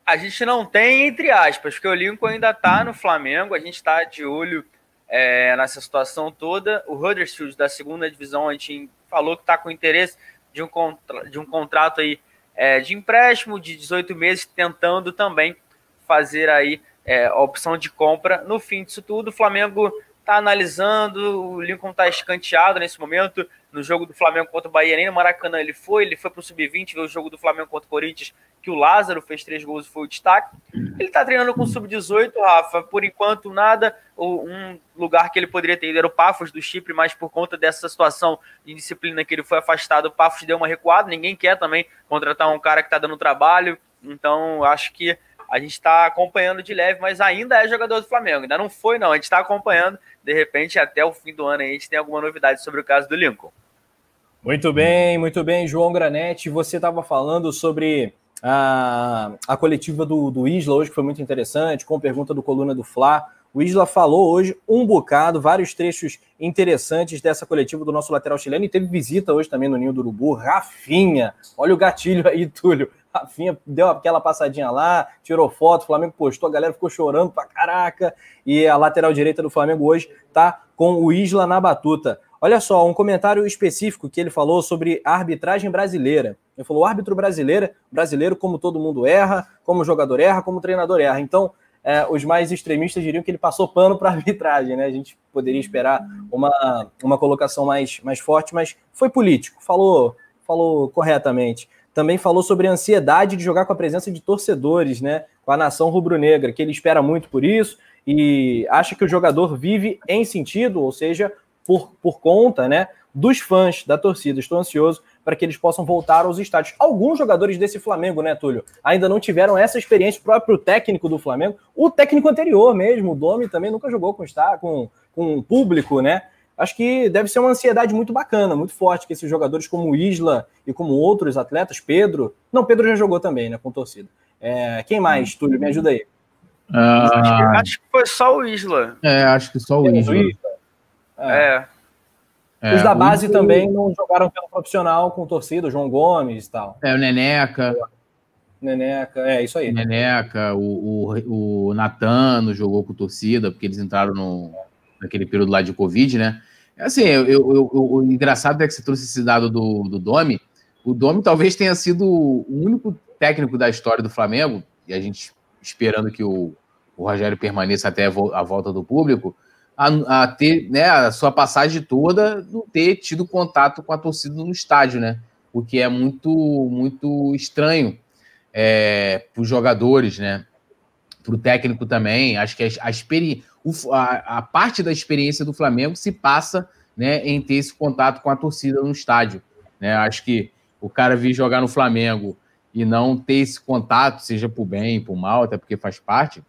A gente não tem, entre aspas, porque o Lincoln ainda tá no Flamengo, a gente tá de olho é, nessa situação toda. O Huddersfield da segunda divisão, a gente falou que tá com interesse de um, contra... de um contrato aí é, de empréstimo de 18 meses, tentando também fazer aí é, a opção de compra. No fim disso tudo, o Flamengo tá analisando, o Lincoln tá escanteado nesse momento, no jogo do Flamengo contra o Bahia, nem no Maracanã ele foi, ele foi pro Sub-20, ver o jogo do Flamengo contra o Corinthians, que o Lázaro fez três gols e foi o destaque. Ele tá treinando com o Sub-18, Rafa, por enquanto nada, um lugar que ele poderia ter ido era o Pafos do Chipre, mas por conta dessa situação de disciplina que ele foi afastado, o Pafos deu uma recuada, ninguém quer também contratar um cara que tá dando trabalho, então acho que a gente está acompanhando de leve, mas ainda é jogador do Flamengo. Ainda não foi, não. A gente está acompanhando. De repente, até o fim do ano, a gente tem alguma novidade sobre o caso do Lincoln. Muito bem, muito bem, João Granete. Você estava falando sobre a, a coletiva do, do Isla hoje, que foi muito interessante, com pergunta do Coluna do Fla. O Isla falou hoje um bocado, vários trechos interessantes dessa coletiva do nosso lateral chileno e teve visita hoje também no Ninho do Urubu. Rafinha, olha o gatilho aí, Túlio. Rafinha deu aquela passadinha lá, tirou foto, o Flamengo postou, a galera ficou chorando pra caraca. E a lateral direita do Flamengo hoje tá com o Isla na batuta. Olha só, um comentário específico que ele falou sobre a arbitragem brasileira. Ele falou: o árbitro brasileiro, brasileiro, como todo mundo erra, como jogador erra, como treinador erra. Então, é, os mais extremistas diriam que ele passou pano para a arbitragem, né? A gente poderia esperar uma, uma colocação mais, mais forte, mas foi político, falou, falou corretamente. Também falou sobre a ansiedade de jogar com a presença de torcedores, né? Com a nação rubro-negra, que ele espera muito por isso e acha que o jogador vive em sentido, ou seja, por, por conta né, dos fãs da torcida. Estou ansioso para que eles possam voltar aos estádios. Alguns jogadores desse Flamengo, né, Túlio, ainda não tiveram essa experiência. O próprio técnico do Flamengo, o técnico anterior mesmo, o Domi, também nunca jogou com, com, com público, né? Acho que deve ser uma ansiedade muito bacana, muito forte, que esses jogadores como o Isla e como outros atletas, Pedro. Não, Pedro já jogou também, né, com torcida. É, quem mais, Túlio? Me ajuda aí. Ah, acho que foi só o Isla. É, acho que só o Isla. É. é. Os da base o... também não jogaram pelo profissional com torcida, o João Gomes e tal. É, o Neneca. Neneca, é isso aí. Neneca, o, o, o Natano jogou com torcida, porque eles entraram no, naquele período lá de Covid, né? Assim, eu, eu, eu, o engraçado é que você trouxe esse dado do, do Domi. O Domi talvez tenha sido o único técnico da história do Flamengo, e a gente esperando que o, o Rogério permaneça até a volta do público, a, a, ter né, a sua passagem toda não ter tido contato com a torcida no estádio, né? O que é muito, muito estranho é, para os jogadores, né? Para o técnico também. Acho que a, a, a, parte da experiência do Flamengo se passa né, em ter esse contato com a torcida no estádio. Né? Acho que o cara vir jogar no Flamengo e não ter esse contato, seja por bem, por mal, até porque faz parte,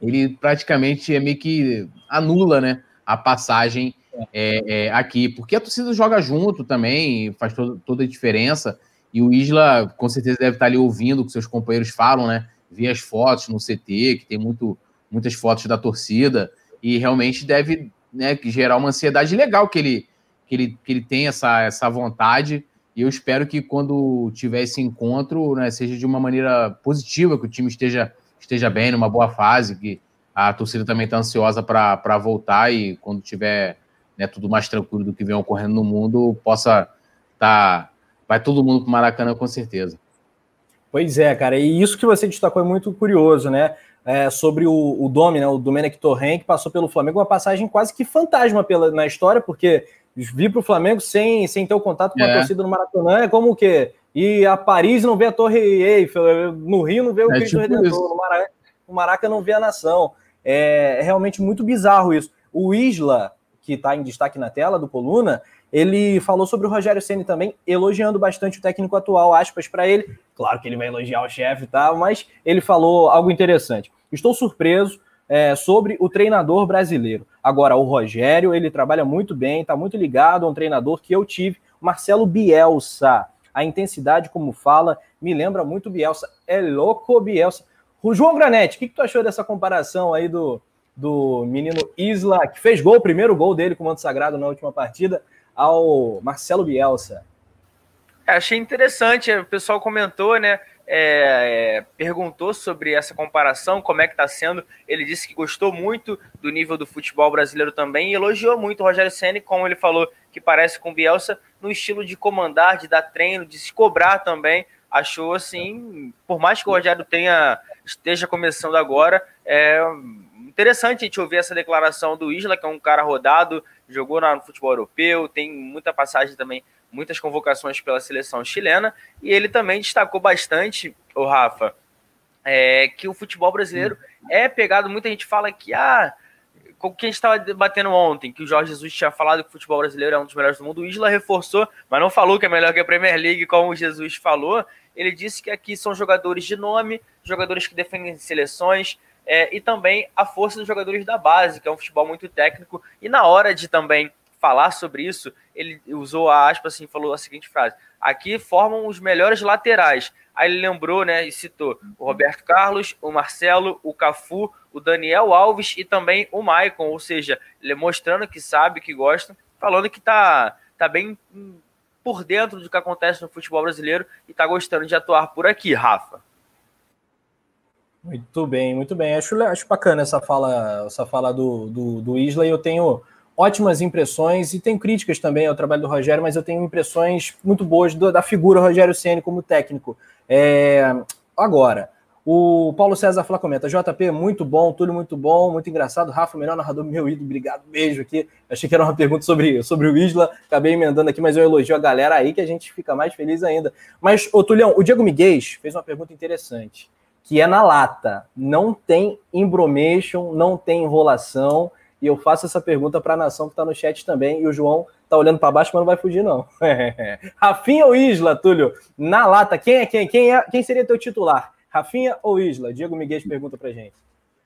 ele praticamente é meio que anula né, a passagem é, é, aqui, porque a torcida joga junto também, faz todo, toda a diferença, e o Isla com certeza deve estar ali ouvindo o que seus companheiros falam, né? Ver as fotos no CT, que tem muito, muitas fotos da torcida, e realmente deve né, gerar uma ansiedade legal que ele, que ele, que ele tem essa, essa vontade, e eu espero que quando tiver esse encontro, né, seja de uma maneira positiva, que o time esteja esteja bem, numa boa fase, que a torcida também está ansiosa para voltar e quando tiver né, tudo mais tranquilo do que vem ocorrendo no mundo, possa estar. Tá, vai todo mundo para o Maracanã com certeza. Pois é, cara, e isso que você destacou é muito curioso, né? É, sobre o, o Domi, né, o Domenech Torren, que passou pelo Flamengo, uma passagem quase que fantasma pela, na história, porque vir para o Flamengo sem, sem ter o contato com é. a torcida no Maracanã é como o quê? E a Paris não vê a Torre Eiffel, no Rio não vê o é Cristo tipo Redentor, no Maraca, no Maraca não vê a nação. É, é realmente muito bizarro isso. O Isla, que está em destaque na tela do Coluna, ele falou sobre o Rogério Ceni também, elogiando bastante o técnico atual, aspas para ele. Claro que ele vai elogiar o chefe e tal, mas ele falou algo interessante. Estou surpreso é, sobre o treinador brasileiro. Agora, o Rogério, ele trabalha muito bem, está muito ligado a um treinador que eu tive, Marcelo Bielsa a intensidade como fala, me lembra muito Bielsa. É louco Bielsa. O João Granete, o que, que tu achou dessa comparação aí do, do menino Isla, que fez gol, o primeiro gol dele com o Manto Sagrado na última partida, ao Marcelo Bielsa? É, achei interessante, o pessoal comentou, né? É, perguntou sobre essa comparação, como é que está sendo. Ele disse que gostou muito do nível do futebol brasileiro também e elogiou muito o Rogério Senna, como ele falou que parece com o Bielsa, no estilo de comandar, de dar treino, de se cobrar também. Achou assim, por mais que o Rogério tenha esteja começando agora, é interessante a gente ouvir essa declaração do Isla, que é um cara rodado, jogou no futebol europeu, tem muita passagem também muitas convocações pela seleção chilena, e ele também destacou bastante, o Rafa, é, que o futebol brasileiro é pegado. Muita gente fala que, ah, o que a gente estava debatendo ontem, que o Jorge Jesus tinha falado que o futebol brasileiro é um dos melhores do mundo, o Isla reforçou, mas não falou que é melhor que a Premier League, como o Jesus falou. Ele disse que aqui são jogadores de nome, jogadores que defendem seleções, é, e também a força dos jogadores da base, que é um futebol muito técnico, e na hora de também falar sobre isso, ele usou a aspa assim, falou a seguinte frase: aqui formam os melhores laterais. Aí ele lembrou, né, e citou o Roberto Carlos, o Marcelo, o Cafu, o Daniel Alves e também o Maicon, ou seja, ele mostrando que sabe, que gosta, falando que tá, tá bem por dentro do que acontece no futebol brasileiro e está gostando de atuar por aqui, Rafa. Muito bem, muito bem. Acho, acho bacana essa fala, essa fala do, do, do Isla e eu tenho ótimas impressões e tenho críticas também ao trabalho do Rogério, mas eu tenho impressões muito boas do, da figura Rogério Ceni como técnico. É, agora, o Paulo César Flá comenta: JP, muito bom, tudo muito bom, muito engraçado. Rafa, melhor narrador meu ídolo, obrigado, beijo aqui. Achei que era uma pergunta sobre, sobre o Isla, acabei emendando aqui, mas eu elogio a galera aí que a gente fica mais feliz ainda. Mas, ô Tulião, o Diego Miguel fez uma pergunta interessante que é na lata. Não tem embromation, não tem enrolação. E eu faço essa pergunta para a nação que está no chat também. E o João tá olhando para baixo, mas não vai fugir, não. Rafinha ou Isla, Túlio? Na lata, quem é quem? Quem, é, quem seria teu titular? Rafinha ou Isla? Diego Miguel pergunta pra gente.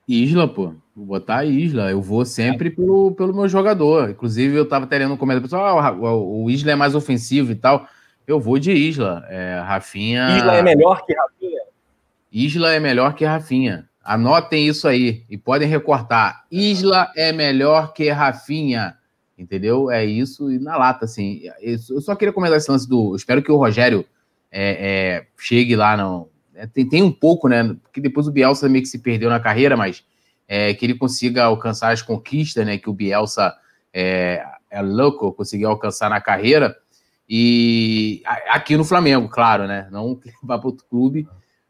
Isla, pô. Vou botar Isla. Eu vou sempre pelo, pelo meu jogador. Inclusive, eu tava tendo um comentário pessoal: ah, o, o Isla é mais ofensivo e tal. Eu vou de Isla. É, Rafinha. Isla é melhor que Rafinha? Isla é melhor que Rafinha. Anotem isso aí e podem recortar. Isla é melhor que Rafinha. Entendeu? É isso e na lata, assim. Eu só queria comentar esse lance do. espero que o Rogério é, é, chegue lá. No, tem, tem um pouco, né? Porque depois o Bielsa meio que se perdeu na carreira, mas é, que ele consiga alcançar as conquistas, né? Que o Bielsa é, é louco conseguir alcançar na carreira. E aqui no Flamengo, claro, né? Não vá para outro clube.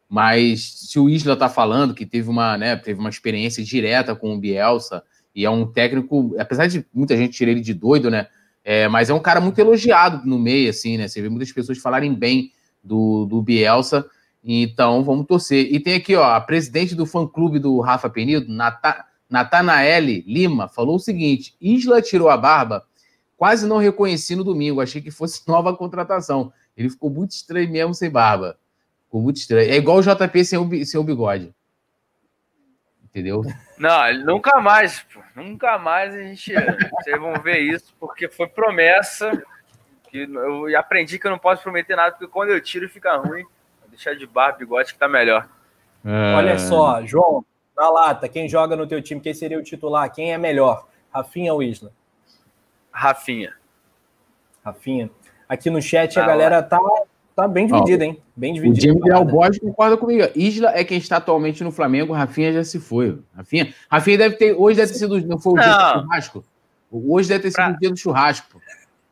Mas se o Isla está falando que teve uma, né, teve uma experiência direta com o Bielsa e é um técnico, apesar de muita gente tirar ele de doido, né? É, mas é um cara muito elogiado no meio, assim, né? Você vê muitas pessoas falarem bem do, do Bielsa. Então, vamos torcer. E tem aqui, ó, a presidente do fã-clube do Rafa Penido, Nata, Natanaele Lima, falou o seguinte: Isla tirou a barba, quase não reconheci no domingo, achei que fosse nova contratação. Ele ficou muito estranho mesmo sem barba. Ficou muito estranho. É igual o JP sem o, sem o bigode. Entendeu? Não, nunca mais, pô. Nunca mais a gente. Vocês vão ver isso, porque foi promessa. Que eu aprendi que eu não posso prometer nada, porque quando eu tiro fica ruim. Deixar de barba, bigode que tá melhor. É... Olha só, João, na lata, quem joga no teu time, quem seria o titular? Quem é melhor? Rafinha ou Isla? Rafinha. Rafinha. Aqui no chat a galera tá Tá bem dividido, hein? Bem dividido. O Jamie Del Borges concorda comigo. Isla é quem está atualmente no Flamengo, Rafinha já se foi. Rafinha, Rafinha deve ter. Hoje deve ter sido. Não foi o dia do churrasco? Hoje deve ter sido pra... o dia do churrasco.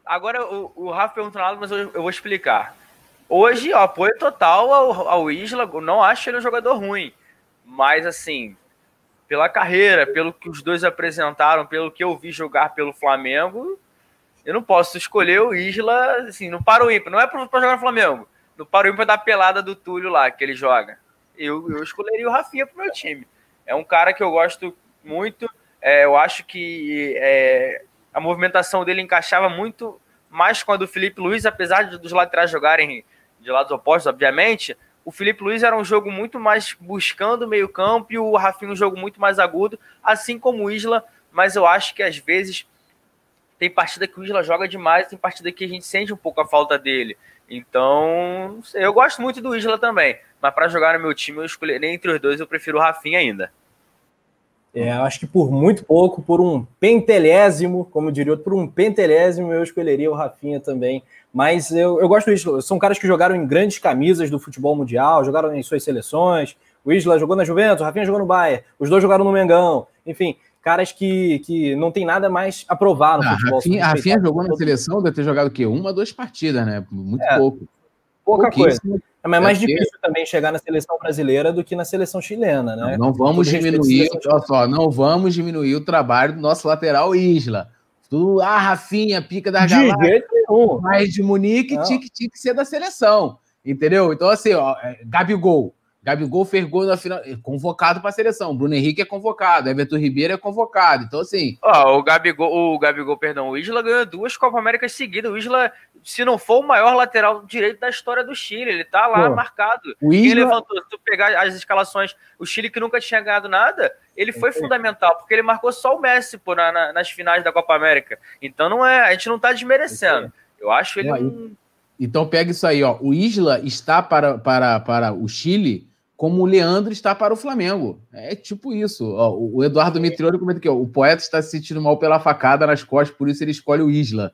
Agora, o, o Rafa perguntou nada, mas eu, eu, vou explicar. Hoje, ó, apoio total ao, ao Isla. Não acho ele um jogador ruim. Mas, assim, pela carreira, pelo que os dois apresentaram, pelo que eu vi jogar pelo Flamengo, eu não posso escolher o Isla, assim, no para o ímpar. Não é para jogar no Flamengo. No para o ímpar da pelada do Túlio lá, que ele joga. Eu, eu escolheria o Rafinha pro meu time. É um cara que eu gosto muito. É, eu acho que é, a movimentação dele encaixava muito mais com a do Felipe Luiz, apesar dos laterais jogarem de lados opostos, obviamente. O Felipe Luiz era um jogo muito mais buscando meio-campo e o Rafinha um jogo muito mais agudo, assim como o Isla, mas eu acho que às vezes tem partida que o Isla joga demais, tem partida que a gente sente um pouco a falta dele. Então, eu gosto muito do Isla também, mas para jogar no meu time, eu escolher entre os dois, eu prefiro o Rafinha ainda. É, acho que por muito pouco, por um pentelésimo, como diria outro, por um pentelésimo, eu escolheria o Rafinha também. Mas eu, eu gosto do Isla. São caras que jogaram em grandes camisas do futebol mundial, jogaram em suas seleções. O Isla jogou na Juventus, o Rafinha jogou no Bayern, os dois jogaram no Mengão. Enfim, caras que, que não tem nada mais a provar no ah, futebol. Rafinha, Rafinha jogou na seleção, deve ter jogado o quê? Uma, duas partidas, né? Muito é, pouco. Pouca coisa. É, mas é mais difícil também chegar na seleção brasileira do que na seleção chilena, né? Não, não vamos diminuir, olha só, não vamos diminuir o trabalho do nosso lateral Isla. Tu, ah, Rafinha, pica da galera. Mas de Munique tinha que, tinha que ser da seleção. Entendeu? Então, assim, ó, é, Gabigol. Gabigol fez gol na final, é convocado para a seleção. Bruno Henrique é convocado, Everton Ribeiro é convocado. Então, assim. Ó, o Gabigol, o Gabigol, perdão, o Isla ganhou duas Copa América seguidas. O Isla, se não for o maior lateral direito da história do Chile, ele tá lá Pô, marcado. O Isla... Quem levantou, se tu pegar as escalações, o Chile que nunca tinha ganhado nada, ele foi fundamental, porque ele marcou só o Messi pô, na, na, nas finais da Copa América. Então não é, a gente não tá desmerecendo. Eu acho ele um... Então pega isso aí, ó. O Isla está para, para, para o Chile como o Leandro está para o Flamengo. É tipo isso. Ó, o Eduardo Mitrione comenta aqui, ó, o poeta está se sentindo mal pela facada nas costas, por isso ele escolhe o Isla.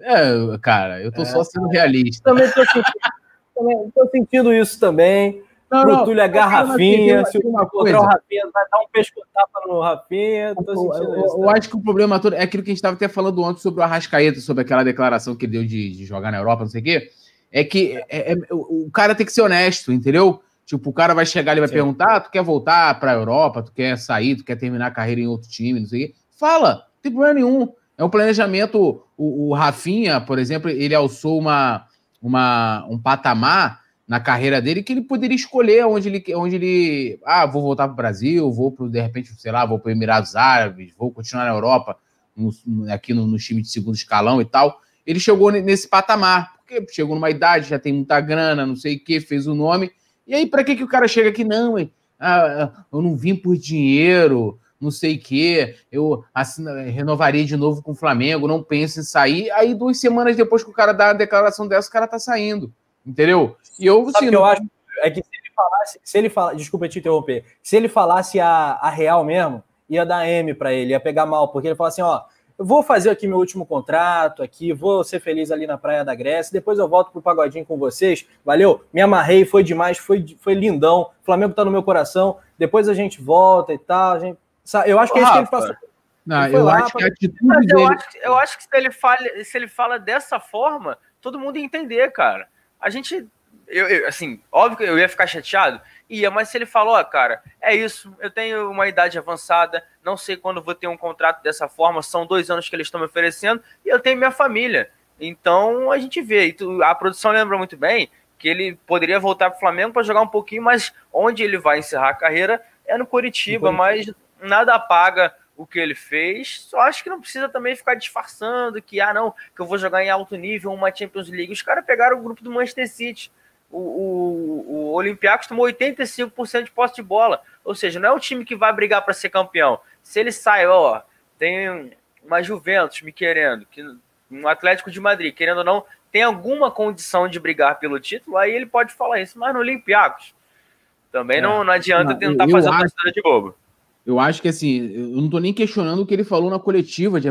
É, cara, eu tô é, só sendo realista. Também tô sentindo, sentindo isso também. Não, Túlio é garrafinha, se o encontrar o Rafinha, vai dar um pescotapa no Rafinha. Eu, eu, eu, acho que o problema todo é aquilo que a gente estava até falando ontem sobre o Arrascaeta, sobre aquela declaração que ele deu de, de jogar na Europa, não sei o quê. É que é, é, o cara tem que ser honesto, entendeu? Tipo, o cara vai chegar e vai Sim. perguntar: ah, tu quer voltar para a Europa, tu quer sair, tu quer terminar a carreira em outro time, não sei o quê. Fala, não tem problema nenhum. É um planejamento. O, o Rafinha, por exemplo, ele alçou uma, uma, um patamar na carreira dele que ele poderia escolher onde ele, onde ele ah, vou voltar para o Brasil, vou para, de repente, sei lá, vou para os Emirados Árabes, vou continuar na Europa, no, aqui no, no time de segundo escalão e tal. Ele chegou nesse patamar, porque chegou numa idade, já tem muita grana, não sei o que, fez o nome. E aí, para que, que o cara chega aqui? Não, ah, eu não vim por dinheiro, não sei o que, eu assina, renovaria de novo com o Flamengo, não penso em sair. Aí, duas semanas depois que o cara dá a declaração dessa, o cara tá saindo. Entendeu? E eu, Sabe assim, que eu acho é que se ele falasse, se ele fala, desculpa te interromper, se ele falasse a, a real mesmo, ia dar M para ele, ia pegar mal, porque ele fala assim, ó, vou fazer aqui meu último contrato aqui, vou ser feliz ali na praia da Grécia, depois eu volto pro pagodinho com vocês. Valeu? Me amarrei, foi demais, foi, foi lindão. O Flamengo tá no meu coração. Depois a gente volta e tal, gente, eu acho que é isso que ele passou. Não, eu acho pra... dele... eu, acho, eu acho que se ele fala, se ele fala dessa forma, todo mundo ia entender, cara a gente. Eu, eu, assim, óbvio que eu ia ficar chateado, ia, mas se ele falou, ó, cara, é isso, eu tenho uma idade avançada, não sei quando vou ter um contrato dessa forma, são dois anos que eles estão me oferecendo, e eu tenho minha família. Então a gente vê, a produção lembra muito bem que ele poderia voltar para o Flamengo para jogar um pouquinho, mas onde ele vai encerrar a carreira é no Curitiba, mas nada apaga o que ele fez. Só acho que não precisa também ficar disfarçando que, ah, não, que eu vou jogar em alto nível uma Champions League. Os caras pegaram o grupo do Manchester City. O, o, o Olympiacos tomou 85% de posse de bola. Ou seja, não é um time que vai brigar para ser campeão. Se ele sai, ó, tem uma Juventus me querendo, que um Atlético de Madrid, querendo ou não, tem alguma condição de brigar pelo título, aí ele pode falar isso. Mas no Olympiacos, também é. não, não adianta tentar eu, eu fazer acho... uma de bobo. Eu acho que assim, eu não estou nem questionando o que ele falou na coletiva de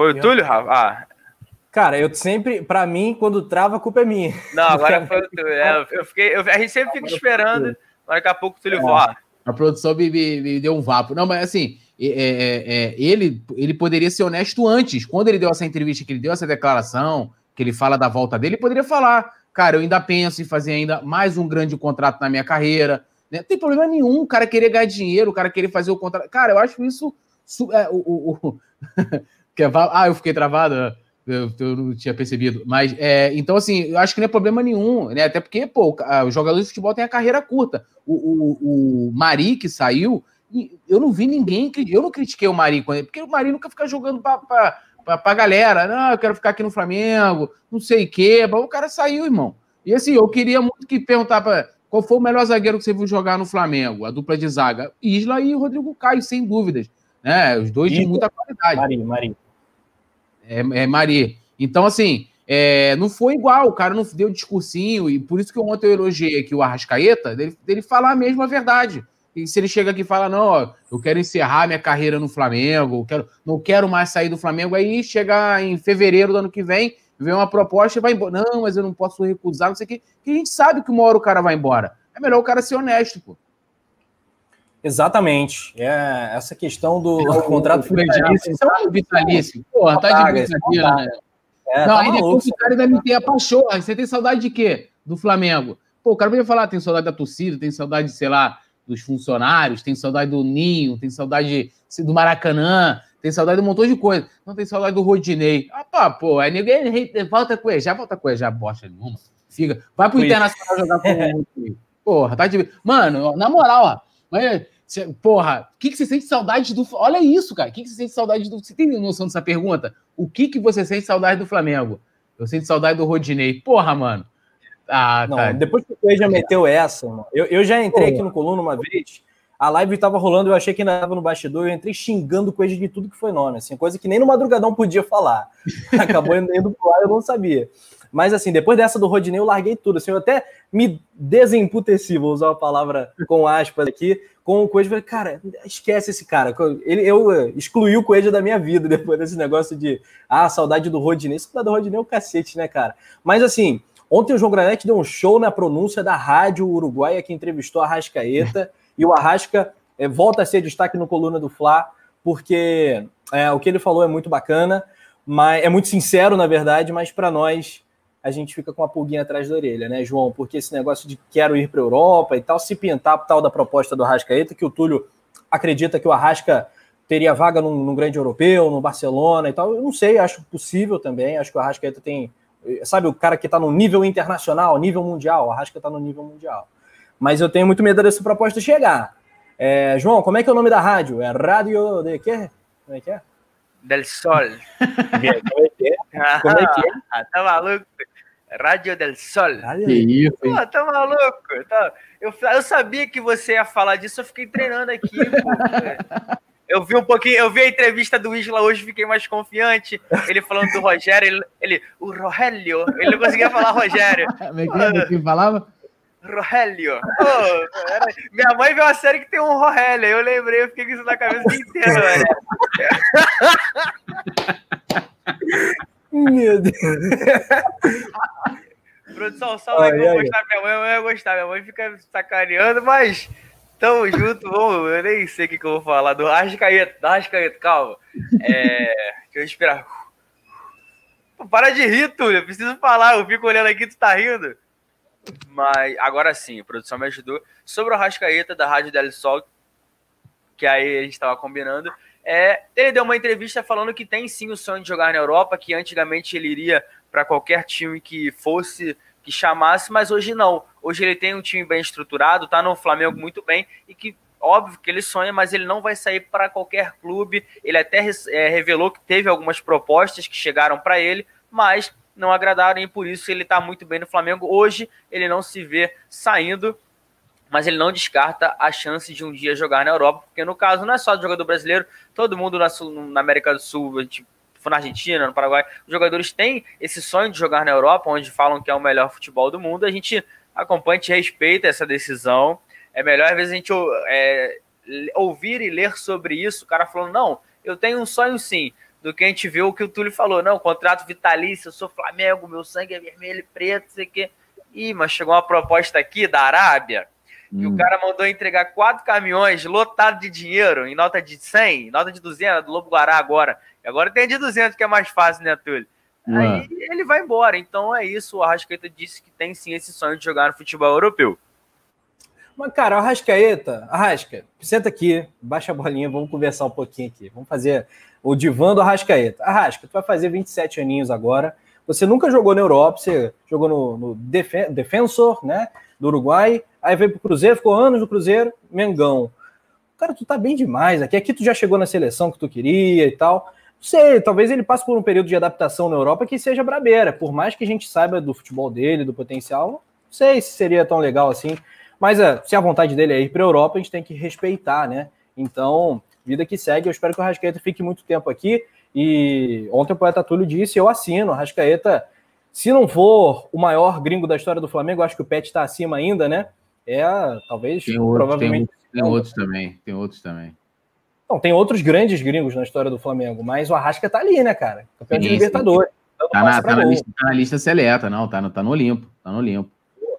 Foi o Túlio, Rafa? Ah. Cara, eu sempre, para mim, quando trava, a culpa é minha. Não, agora foi o Túlio. É, eu fiquei, eu, a gente sempre fica esperando, mas daqui a pouco o Túlio é, voa. A produção me, me, me, deu um vapo. Não, mas assim, é, é, é, ele, ele poderia ser honesto antes. Quando ele deu essa entrevista, que ele deu essa declaração, que ele fala da volta dele, ele poderia falar cara, eu ainda penso em fazer ainda mais um grande contrato na minha carreira. Né? Não tem problema nenhum o cara querer ganhar dinheiro, o cara querer fazer o contrato. Cara, eu acho isso. É, o, o, o... ah, eu fiquei travado. Eu, eu, não tinha percebido. Mas, é, então, assim, eu acho que não é problema nenhum, né? Até porque, pô, os jogadores de futebol têm a carreira curta. O, o, o Mari, que saiu, eu não vi ninguém. Eu não critiquei o Mari, porque o Mari nunca fica jogando para pra, pra galera, não, eu quero ficar aqui no Flamengo, não sei o quê. O cara saiu, irmão. E assim, eu queria muito que perguntar para qual foi o melhor zagueiro que você viu jogar no Flamengo, a dupla de zaga? Isla e Rodrigo Caio, sem dúvidas. Né? Os dois de muita qualidade. Mari, Mari. É, é Mari. Então, assim, é, não foi igual, o cara não deu discursinho, e por isso que ontem eu elogiei aqui o Arrascaeta, dele, dele falar a verdade. E se ele chega aqui e fala, não, ó, eu quero encerrar minha carreira no Flamengo, quero, não quero mais sair do Flamengo, aí chega em fevereiro do ano que vem, vem uma proposta e vai embora. Não, mas eu não posso recusar, não sei o quê. Que a gente sabe que uma hora o cara vai embora. É melhor o cara ser honesto, pô. Exatamente. É essa questão do é, contrato vitalício. É vitalício. Porra, tá de brincadeira, né? É, não, tá aí depois o cara ainda me tem a paixão. Você tem saudade de quê? Do Flamengo. Pô, o cara podia falar, tem saudade da torcida, tem saudade, sei lá, dos funcionários, tem saudade do Ninho, tem saudade do Maracanã, tem saudade de um montão de coisa. Não tem saudade do Rodinei. Ah, pá, pô, aí ninguém volta com ele, já volta com ele, já bosta nenhuma. Fica, vai pro Internacional jogar com o Porra, tá de. Mano, na moral, ó. Mas, porra, o que, que você sente saudade do. Olha isso, cara. O que, que você sente saudade do. Você tem noção dessa pergunta? O que, que você sente saudade do Flamengo? Eu sinto saudade do Rodinei. Porra, mano. Ah, não, tá. Depois que o já meteu essa, mano, eu, eu já entrei aqui no Coluna uma vez, a live tava rolando, eu achei que ainda tava no bastidor, eu entrei xingando coisa de tudo que foi nome, assim, coisa que nem no madrugadão podia falar. Acabou indo pro ar, eu não sabia. Mas assim, depois dessa do Rodinei, eu larguei tudo. Assim, eu até me desemputeci, vou usar a palavra com aspas aqui, com o Coelho. Cara, esquece esse cara. Ele, eu eh, excluí o Coelho da minha vida depois desse negócio de ah, saudade do Rodinei. Saudade do Rodinei é o cacete, né, cara? Mas assim, ontem o João Granete deu um show na pronúncia da rádio uruguaia que entrevistou a Arrascaeta e o Arrasca é, volta a ser destaque no Coluna do Fla, porque é, o que ele falou é muito bacana, mas é muito sincero, na verdade, mas para nós a gente fica com uma pulguinha atrás da orelha, né, João? Porque esse negócio de quero ir para a Europa e tal, se pintar tal da proposta do Arrascaeta, que o Túlio acredita que o Arrasca teria vaga num, num, grande europeu, no Barcelona e tal, eu não sei, acho possível também, acho que o Arrascaeta tem, sabe, o cara que está no nível internacional, nível mundial, o Arrasca está no nível mundial. Mas eu tenho muito medo dessa proposta chegar. É, João, como é que é o nome da rádio? É Rádio de quê? Como é que é? Del Sol. como é que é? Como é que é? Ah, tá maluco? Rádio del Sol. Que isso, Pô, tá maluco? Tá... Eu, eu sabia que você ia falar disso, eu fiquei treinando aqui. Pô. Eu vi um pouquinho, eu vi a entrevista do Isla hoje, fiquei mais confiante. Ele falando do Rogério, ele, ele o Rogério, ele não conseguia falar Rogério. Como é que, é? falava? Rogério. era... Minha mãe viu uma série que tem um Rogério, eu lembrei, eu fiquei com isso na cabeça inteira, velho. Meu Deus. Produção, salve aí, ai, gostar minha mãe, eu ia gostar. Minha mãe fica sacaneando, mas tamo junto, vamos. Eu nem sei o que, que eu vou falar. Do Arrascaeta, do Arrascaeta, calma. É, deixa eu respirar. Pô, para de rir, Túlio. Eu preciso falar. Eu fico olhando aqui, tu tá rindo. Mas agora sim, a produção me ajudou. Sobre o Arrascaeta da Rádio Del Sol, que aí a gente estava combinando. É, ele deu uma entrevista falando que tem sim o sonho de jogar na Europa, que antigamente ele iria para qualquer time que fosse, que chamasse, mas hoje não. Hoje ele tem um time bem estruturado, tá no Flamengo muito bem e que óbvio que ele sonha, mas ele não vai sair para qualquer clube. Ele até é, revelou que teve algumas propostas que chegaram para ele, mas não agradaram e por isso ele está muito bem no Flamengo. Hoje ele não se vê saindo, mas ele não descarta a chance de um dia jogar na Europa, porque no caso não é só do jogador brasileiro, todo mundo na, na América do Sul, gente na Argentina, no Paraguai, os jogadores têm esse sonho de jogar na Europa, onde falam que é o melhor futebol do mundo. A gente acompanha, e respeita essa decisão. É melhor, às vezes, a gente é, ouvir e ler sobre isso, o cara falando, não, eu tenho um sonho sim, do que a gente vê o que o Túlio falou, não, contrato vitalício, eu sou Flamengo, meu sangue é vermelho e preto, sei que. Ih, mas chegou uma proposta aqui da Arábia, hum. e o cara mandou entregar quatro caminhões lotados de dinheiro, em nota de 100, nota de 200, do Lobo Guará agora. Agora tem de 200, que é mais fácil, né, Túlio? Aí ele vai embora. Então é isso. O Arrascaeta disse que tem sim esse sonho de jogar no futebol europeu. Mas, cara, o Arrascaeta, Arrasca, senta aqui, baixa a bolinha, vamos conversar um pouquinho aqui. Vamos fazer o divã do Arrascaeta. Arrasca, tu vai fazer 27 aninhos agora. Você nunca jogou na Europa, você jogou no, no Defen Defensor, né? Do Uruguai. Aí veio pro Cruzeiro, ficou anos no Cruzeiro, Mengão. Cara, tu tá bem demais aqui. Aqui tu já chegou na seleção que tu queria e tal. Não sei, talvez ele passe por um período de adaptação na Europa que seja brabeira. Por mais que a gente saiba do futebol dele, do potencial, não sei se seria tão legal assim. Mas é, se a vontade dele é ir para a Europa, a gente tem que respeitar, né? Então, vida que segue. Eu espero que o Rascaeta fique muito tempo aqui. E ontem o poeta Túlio disse: eu assino. O Rascaeta, se não for o maior gringo da história do Flamengo, acho que o Pet está acima ainda, né? É talvez tem outro, provavelmente. Tem, tem outros também, tem outros também. Não, tem outros grandes gringos na história do Flamengo, mas o Arrasca tá ali, né, cara? Campeão de Libertadores. Tá na, tá, na lista, tá na, lista, seleta, não, tá no, tá no Olimpo, tá no Olimpo.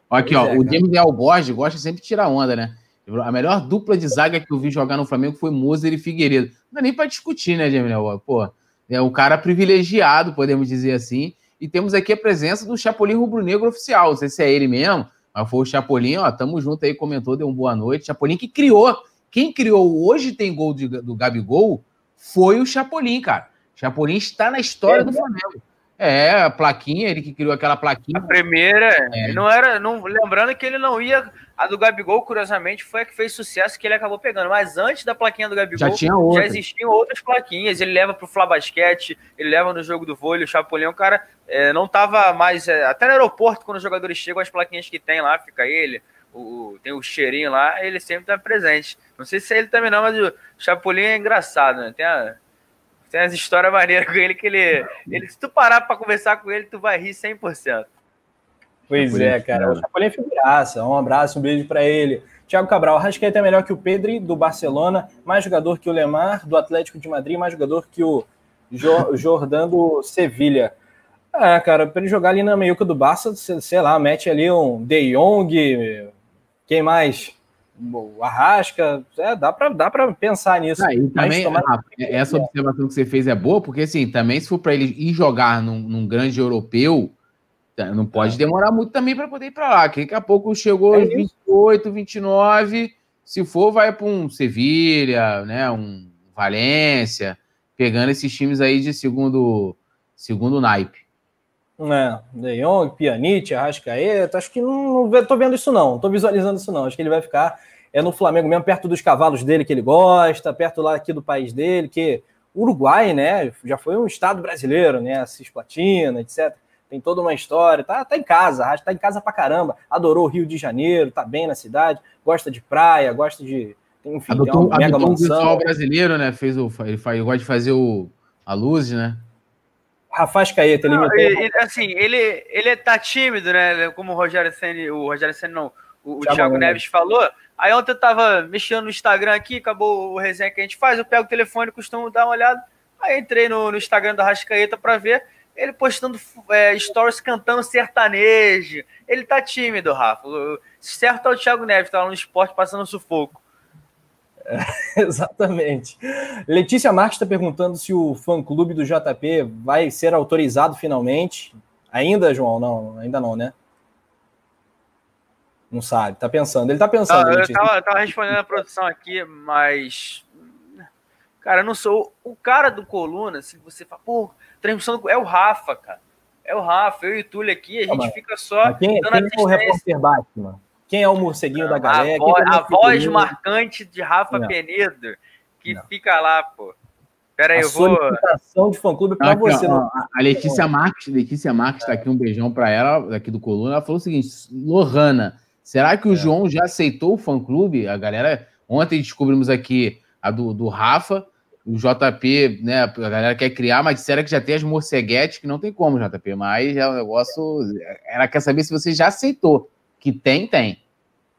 Aqui, ó, é, o James Del Borges gosta sempre de tirar onda, né? A melhor dupla de zaga que eu vi jogar no Flamengo foi Moser e Figueiredo. Não dá nem pra discutir, né, James Del Pô, é um cara privilegiado, podemos dizer assim. E temos aqui a presença do Chapolin Rubro-Negro oficial. Não sei se é ele mesmo, mas foi o Chapolin, ó, tamo junto aí, comentou, deu uma boa noite. Chapolin que criou quem criou hoje tem gol de, do Gabigol foi o Chapolin, cara. Chapolin está na história é, do Flamengo. É, a plaquinha, ele que criou aquela plaquinha. A primeira, é. não era, não, lembrando que ele não ia, a do Gabigol, curiosamente, foi a que fez sucesso que ele acabou pegando, mas antes da plaquinha do Gabigol, já, tinha outra. já existiam outras plaquinhas, ele leva pro Flabasquete, ele leva no jogo do vôlei, o Chapolin, o cara é, não tava mais, é, até no aeroporto, quando os jogadores chegam, as plaquinhas que tem lá, fica ele, o, tem o cheirinho lá, ele sempre tá presente. Não sei se é ele também não, mas o Chapolin é engraçado, né? Tem a, Tem as histórias maneiras com ele que ele, ele. Se tu parar pra conversar com ele, tu vai rir 100%. Pois é, cara. O Chapolin é figuraça. Um abraço, um beijo para ele. Thiago Cabral, Rascaeta é melhor que o Pedri do Barcelona, mais jogador que o Lemar do Atlético de Madrid, mais jogador que o jo Jordan do Sevilha. É, cara, para ele jogar ali na meiuca do Barça, sei lá, mete ali um De Jong, quem mais? O Arrasca, é, dá para dá pensar nisso. Ah, também, tomar... ah, essa observação que você fez é boa, porque assim, também se for para ele ir jogar num, num grande europeu, tá, não pode é. demorar muito também para poder ir para lá. Que daqui a pouco chegou é 28, 29. Se for, vai para um Sevilha, né? Um Valência, pegando esses times aí de segundo, segundo naipe. É, De Jong, Pjanic, Arrascaeta, acho que não, não tô vendo isso não, não tô visualizando isso não, acho que ele vai ficar é no Flamengo mesmo, perto dos cavalos dele que ele gosta, perto lá aqui do país dele, que Uruguai, né, já foi um estado brasileiro, né, Cisplatina, etc. Tem toda uma história, tá, tá em casa, tá em casa pra caramba, adorou o Rio de Janeiro, tá bem na cidade, gosta de praia, gosta de, enfim, adotou, uma mega mansão. Um brasileiro, né, fez o, ele, faz, ele gosta de fazer o, a luz, né? Rafael Caeta, ele não, ele, assim, ele, ele tá tímido, né? Como o Rogério Senna, o Rogério Senna não, o, o Thiago, Thiago Neves falou. Aí ontem eu tava mexendo no Instagram aqui, acabou o resenha que a gente faz, eu pego o telefone, costumo dar uma olhada. Aí entrei no, no Instagram da Rascaeta para ver ele postando é, stories cantando sertanejo. Ele tá tímido, Rafa. Certo é o Thiago Neves, tá lá no esporte passando sufoco. exatamente. Letícia Marques está perguntando se o fã-clube do JP vai ser autorizado finalmente. Ainda, João? Não, ainda não, né? Não sabe, tá pensando. Ele tá pensando. Ah, eu, tava, eu tava respondendo a produção aqui, mas. Cara, eu não sou. O cara do Coluna, se você fala, pô, transmissão do... é o Rafa, cara. É o Rafa, eu e o Túlio aqui, a gente fica só. Quem, quem é o repórter Batman? Quem é o morceguinho da galera? A, vo é a voz marcante de Rafa não. Penedo, que não. fica lá, pô. Pera aí, eu vou. de fã-clube para você. Ó, a Letícia Marques, Letícia Marques está aqui, um beijão para ela, daqui do Coluna. Ela falou o seguinte: Lohana, será que o é. João já aceitou o fã-clube? A galera, ontem descobrimos aqui a do, do Rafa, o JP, né? A galera quer criar, mas disseram que já tem as morceguetes, que não tem como, JP. Mas é um negócio. Ela quer saber se você já aceitou. Que tem, tem.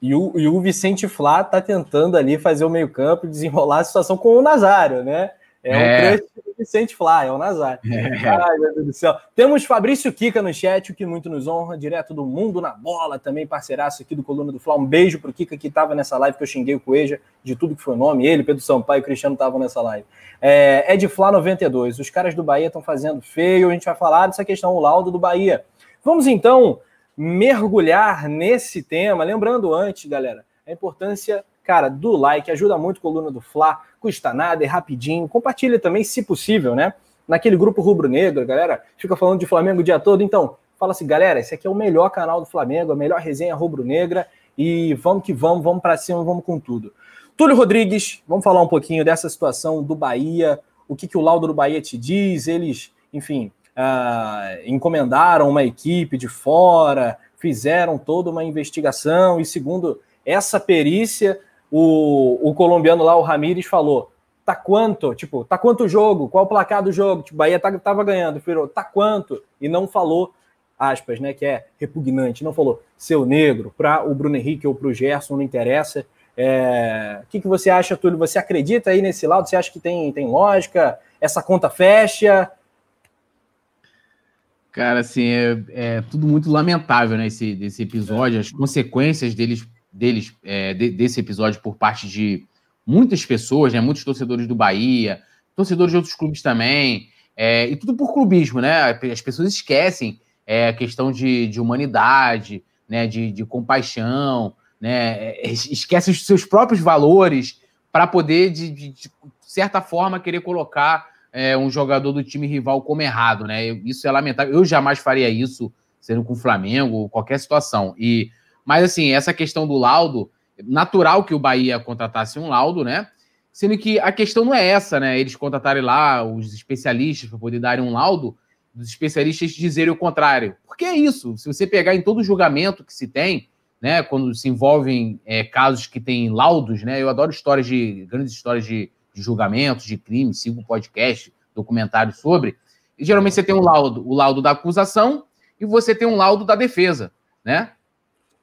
E o, e o Vicente Flá tá tentando ali fazer o meio-campo e desenrolar a situação com o Nazário, né? É, é. o crush do Vicente Flá, é o Nazário. É. Ai, meu Deus do céu. Temos Fabrício Kika no chat, o que muito nos honra, direto do Mundo na Bola, também parceiraço aqui do Coluna do Flá. Um beijo pro Kika que estava nessa live, que eu xinguei o Coeja de tudo que foi o nome. Ele, Pedro Sampaio e o Cristiano estavam nessa live. É, é de Flá 92. Os caras do Bahia estão fazendo feio. A gente vai falar dessa questão, o laudo do Bahia. Vamos então mergulhar nesse tema. Lembrando antes, galera, a importância, cara, do like, ajuda muito coluna do Fla, custa nada, é rapidinho. Compartilha também, se possível, né? Naquele grupo rubro-negro, galera, fica falando de Flamengo o dia todo, então fala assim, galera, esse aqui é o melhor canal do Flamengo, a melhor resenha rubro-negra e vamos que vamos, vamos para cima, vamos com tudo. Túlio Rodrigues, vamos falar um pouquinho dessa situação do Bahia, o que, que o laudo do Bahia te diz, eles, enfim, ah, encomendaram uma equipe de fora, fizeram toda uma investigação, e segundo essa perícia, o, o colombiano lá, o Ramires, falou: tá quanto? Tipo, tá quanto o jogo? Qual o placar do jogo? Tipo, Bahia tá, tava ganhando, virou, tá quanto? E não falou, aspas, né, que é repugnante, não falou seu negro, para o Bruno Henrique ou para o Gerson, não interessa. É... O que, que você acha, Túlio? Você acredita aí nesse lado? Você acha que tem, tem lógica? Essa conta fecha? Cara, assim, é, é, tudo muito lamentável, né? Esse, desse episódio, as consequências deles, deles é, de, desse episódio por parte de muitas pessoas, né? Muitos torcedores do Bahia, torcedores de outros clubes também, é, e tudo por clubismo, né? As pessoas esquecem é, a questão de, de humanidade, né? De, de compaixão, né? É, esquecem os seus próprios valores para poder, de, de, de certa forma, querer colocar é, um jogador do time rival como errado, né? Isso é lamentável. Eu jamais faria isso, sendo com o Flamengo, qualquer situação. E, mas assim, essa questão do laudo, natural que o Bahia contratasse um laudo, né? Sendo que a questão não é essa, né? Eles contratarem lá os especialistas para poder darem um laudo, os especialistas dizerem o contrário. Porque é isso. Se você pegar em todo julgamento que se tem, né? Quando se envolvem é, casos que têm laudos, né? Eu adoro histórias de grandes histórias de de julgamentos, de crimes, sigo o podcast documentários sobre. E, geralmente você tem um laudo, o laudo da acusação e você tem um laudo da defesa, né?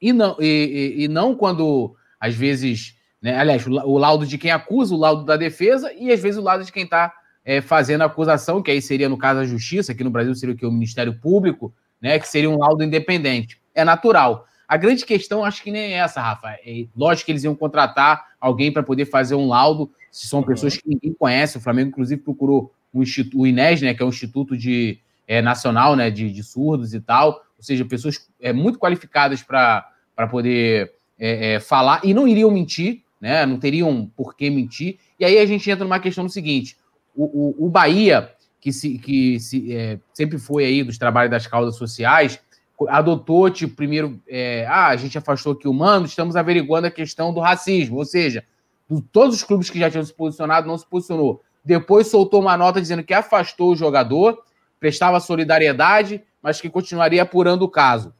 E não, e, e, e não quando, às vezes, né, aliás, o, o, laudo de quem acusa, o laudo da defesa, e às vezes o laudo de quem está é, fazendo a acusação, que aí seria, no caso, a justiça, aqui no Brasil seria o que? O Ministério Público, né? Que seria um laudo independente. É natural. A grande questão, acho que nem é essa, Rafa. É, lógico que eles iam contratar alguém para poder fazer um laudo, se são pessoas que ninguém conhece. O Flamengo, inclusive, procurou o, Instituto, o INES, né, que é um instituto de, é, nacional né, de, de, surdos e tal, ou seja, pessoas é, muito qualificadas para poder é, é, falar e não iriam mentir, né, não teriam por que mentir. E aí a gente entra numa questão do seguinte: o, o, o Bahia, que, se, que se, é, sempre foi aí dos trabalhos das causas sociais, adotou, tipo, primeiro, é, ah, a gente afastou aqui o mando, estamos averiguando a questão do racismo, ou seja, do, todos os clubes que já tinham se posicionado, não se posicionou. Depois soltou uma nota dizendo que afastou o jogador, prestava solidariedade, mas que continuaria apurando o caso.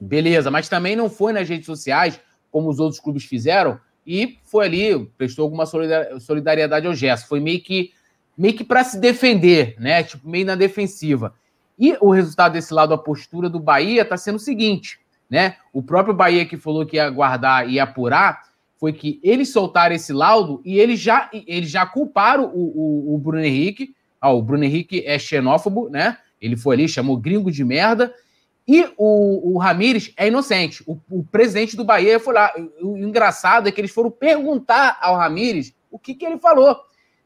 Beleza, mas também não foi nas redes sociais, como os outros clubes fizeram, e foi ali, prestou alguma solidariedade ao gesto. Foi meio que meio que para se defender, né? Tipo, meio na defensiva. E o resultado desse lado, a postura do Bahia, está sendo o seguinte, né? O próprio Bahia que falou que ia guardar e apurar, foi que eles soltaram esse laudo e eles já, eles já culparam o, o, o Bruno Henrique. Ah, o Bruno Henrique é xenófobo, né? Ele foi ali, chamou gringo de merda. E o, o Ramires é inocente. O, o, presidente do Bahia foi lá. O, engraçado é que eles foram perguntar ao Ramires o que, que ele falou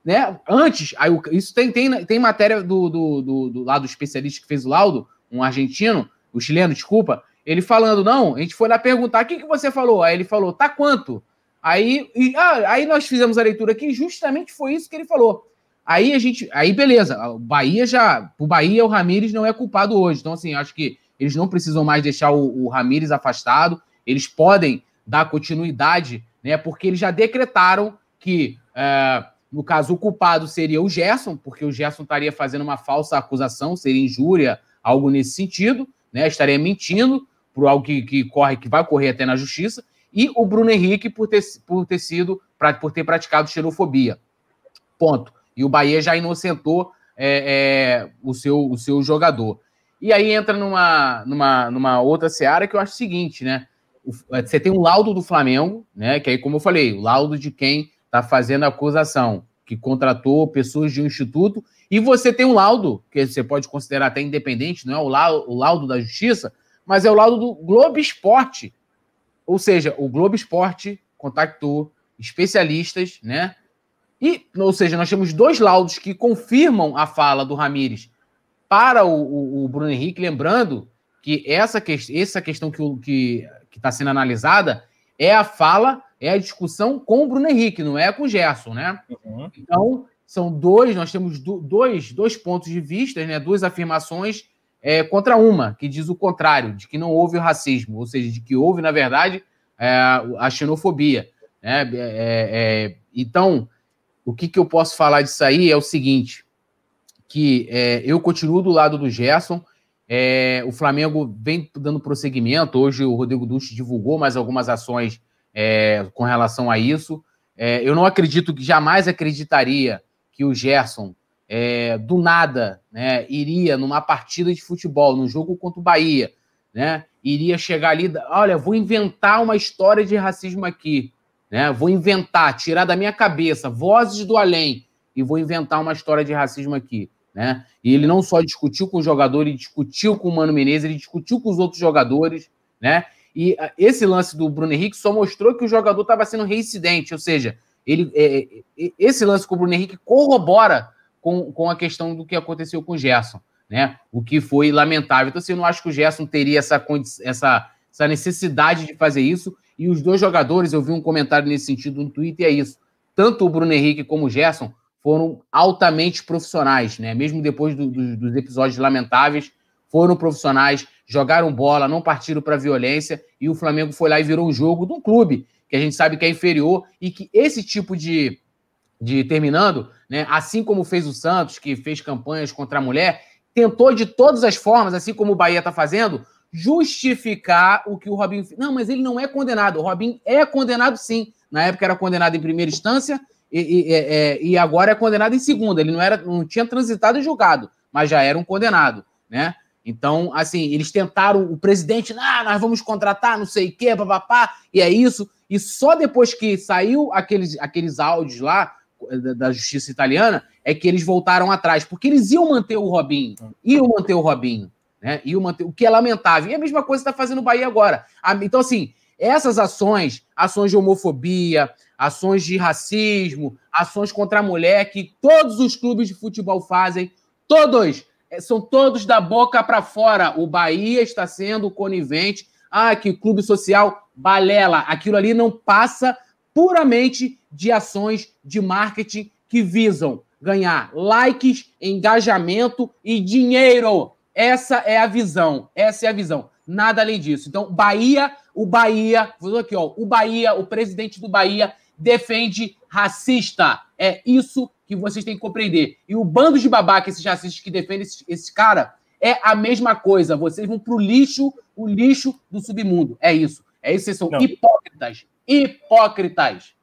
né? Antes, aí, isso tem, tem, tem matéria do, do, do, do lado especialista que fez o laudo, um argentino, o chileno, desculpa, ele falando, não, a gente foi lá perguntar, o que, que você falou? Aí ele falou, tá quanto? Aí, e, ah, aí nós fizemos a leitura aqui, justamente foi isso que ele falou. Aí a gente, aí beleza, o Bahia já, o Bahia, o Ramires não é culpado hoje, então assim, acho que eles não precisam mais deixar o, o Ramires afastado, eles podem dar continuidade, né, porque eles já decretaram que é, no caso, o culpado seria o Gerson, porque o Gerson estaria fazendo uma falsa acusação, seria injúria, algo nesse sentido, né? Estaria mentindo por algo que, que corre, que vai correr até na justiça, e o Bruno Henrique por ter, por ter sido, por ter praticado xenofobia. Ponto. E o Bahia já inocentou é, é, o, seu, o seu jogador. E aí entra numa, numa, numa outra seara que eu acho o seguinte, né? Você tem um laudo do Flamengo, né? Que aí, como eu falei, o laudo de quem está fazendo a acusação, que contratou pessoas de um instituto, e você tem um laudo, que você pode considerar até independente, não é o laudo, o laudo da justiça, mas é o laudo do Globo Esporte. Ou seja, o Globo Esporte contactou especialistas, né? E, ou seja, nós temos dois laudos que confirmam a fala do Ramires para o, o, o Bruno Henrique, lembrando que essa, que, essa questão que está que, que tá sendo analisada é a fala é a discussão com o Bruno Henrique, não é com o Gerson, né? Uhum. Então, são dois, nós temos dois, dois pontos de vista, né? Duas afirmações é, contra uma, que diz o contrário, de que não houve o racismo, ou seja, de que houve, na verdade, é, a xenofobia. Né? É, é então, o que, que eu posso falar disso aí é o seguinte: que é, eu continuo do lado do Gerson. É, o Flamengo vem dando prosseguimento. Hoje o Rodrigo Dutti divulgou mais algumas ações é, com relação a isso. É, eu não acredito que jamais acreditaria que o Gerson, é, do nada, né, iria numa partida de futebol, num jogo contra o Bahia, né, iria chegar ali, olha, vou inventar uma história de racismo aqui, né, vou inventar, tirar da minha cabeça vozes do além e vou inventar uma história de racismo aqui. Né? E ele não só discutiu com o jogador, ele discutiu com o Mano Menezes, ele discutiu com os outros jogadores, né? E ah, esse lance do Bruno Henrique só mostrou que o jogador estava sendo reincidente, ou seja, ele, é, é, esse lance com o Bruno Henrique corrobora com, com a questão do que aconteceu com o Gerson, né? O que foi lamentável. Então, assim, eu não acho que o Gerson teria essa, essa, essa necessidade de fazer isso. E os dois jogadores, eu vi um comentário nesse sentido no Twitter, e é isso. Tanto o Bruno Henrique como o Gerson foram altamente profissionais, né? Mesmo depois do, do, dos episódios lamentáveis, foram profissionais, jogaram bola, não partiram para violência e o Flamengo foi lá e virou um jogo de um clube que a gente sabe que é inferior e que esse tipo de, de terminando, né, assim como fez o Santos, que fez campanhas contra a mulher, tentou de todas as formas, assim como o Bahia está fazendo, justificar o que o Robinho fez. Não, mas ele não é condenado. O Robinho é condenado sim. Na época era condenado em primeira instância e, e, é, e, agora é condenado em segunda. Ele não era, não tinha transitado e julgado, mas já era um condenado, né? Então, assim, eles tentaram, o presidente, ah, nós vamos contratar, não sei o quê, papapá, e é isso. E só depois que saiu aqueles, aqueles áudios lá da, da justiça italiana, é que eles voltaram atrás, porque eles iam manter o Robinho, iam manter o Robinho, né? Manter, o que é lamentável. E a mesma coisa está fazendo o Bahia agora. Então, assim, essas ações, ações de homofobia, ações de racismo, ações contra a mulher, que todos os clubes de futebol fazem, todos, é, são todos da boca para fora. O Bahia está sendo conivente. Ah, que clube social, balela. Aquilo ali não passa puramente de ações de marketing que visam ganhar likes, engajamento e dinheiro. Essa é a visão. Essa é a visão. Nada além disso. Então, Bahia, o Bahia, vou aqui, ó, o Bahia, o presidente do Bahia defende racista. É isso que vocês têm que compreender. E o bando de babaca, esses racistas que defendem esse, esse cara, é a mesma coisa. Vocês vão pro lixo, o lixo do submundo. É isso. É isso, vocês são Não. hipócritas. Hipócritas.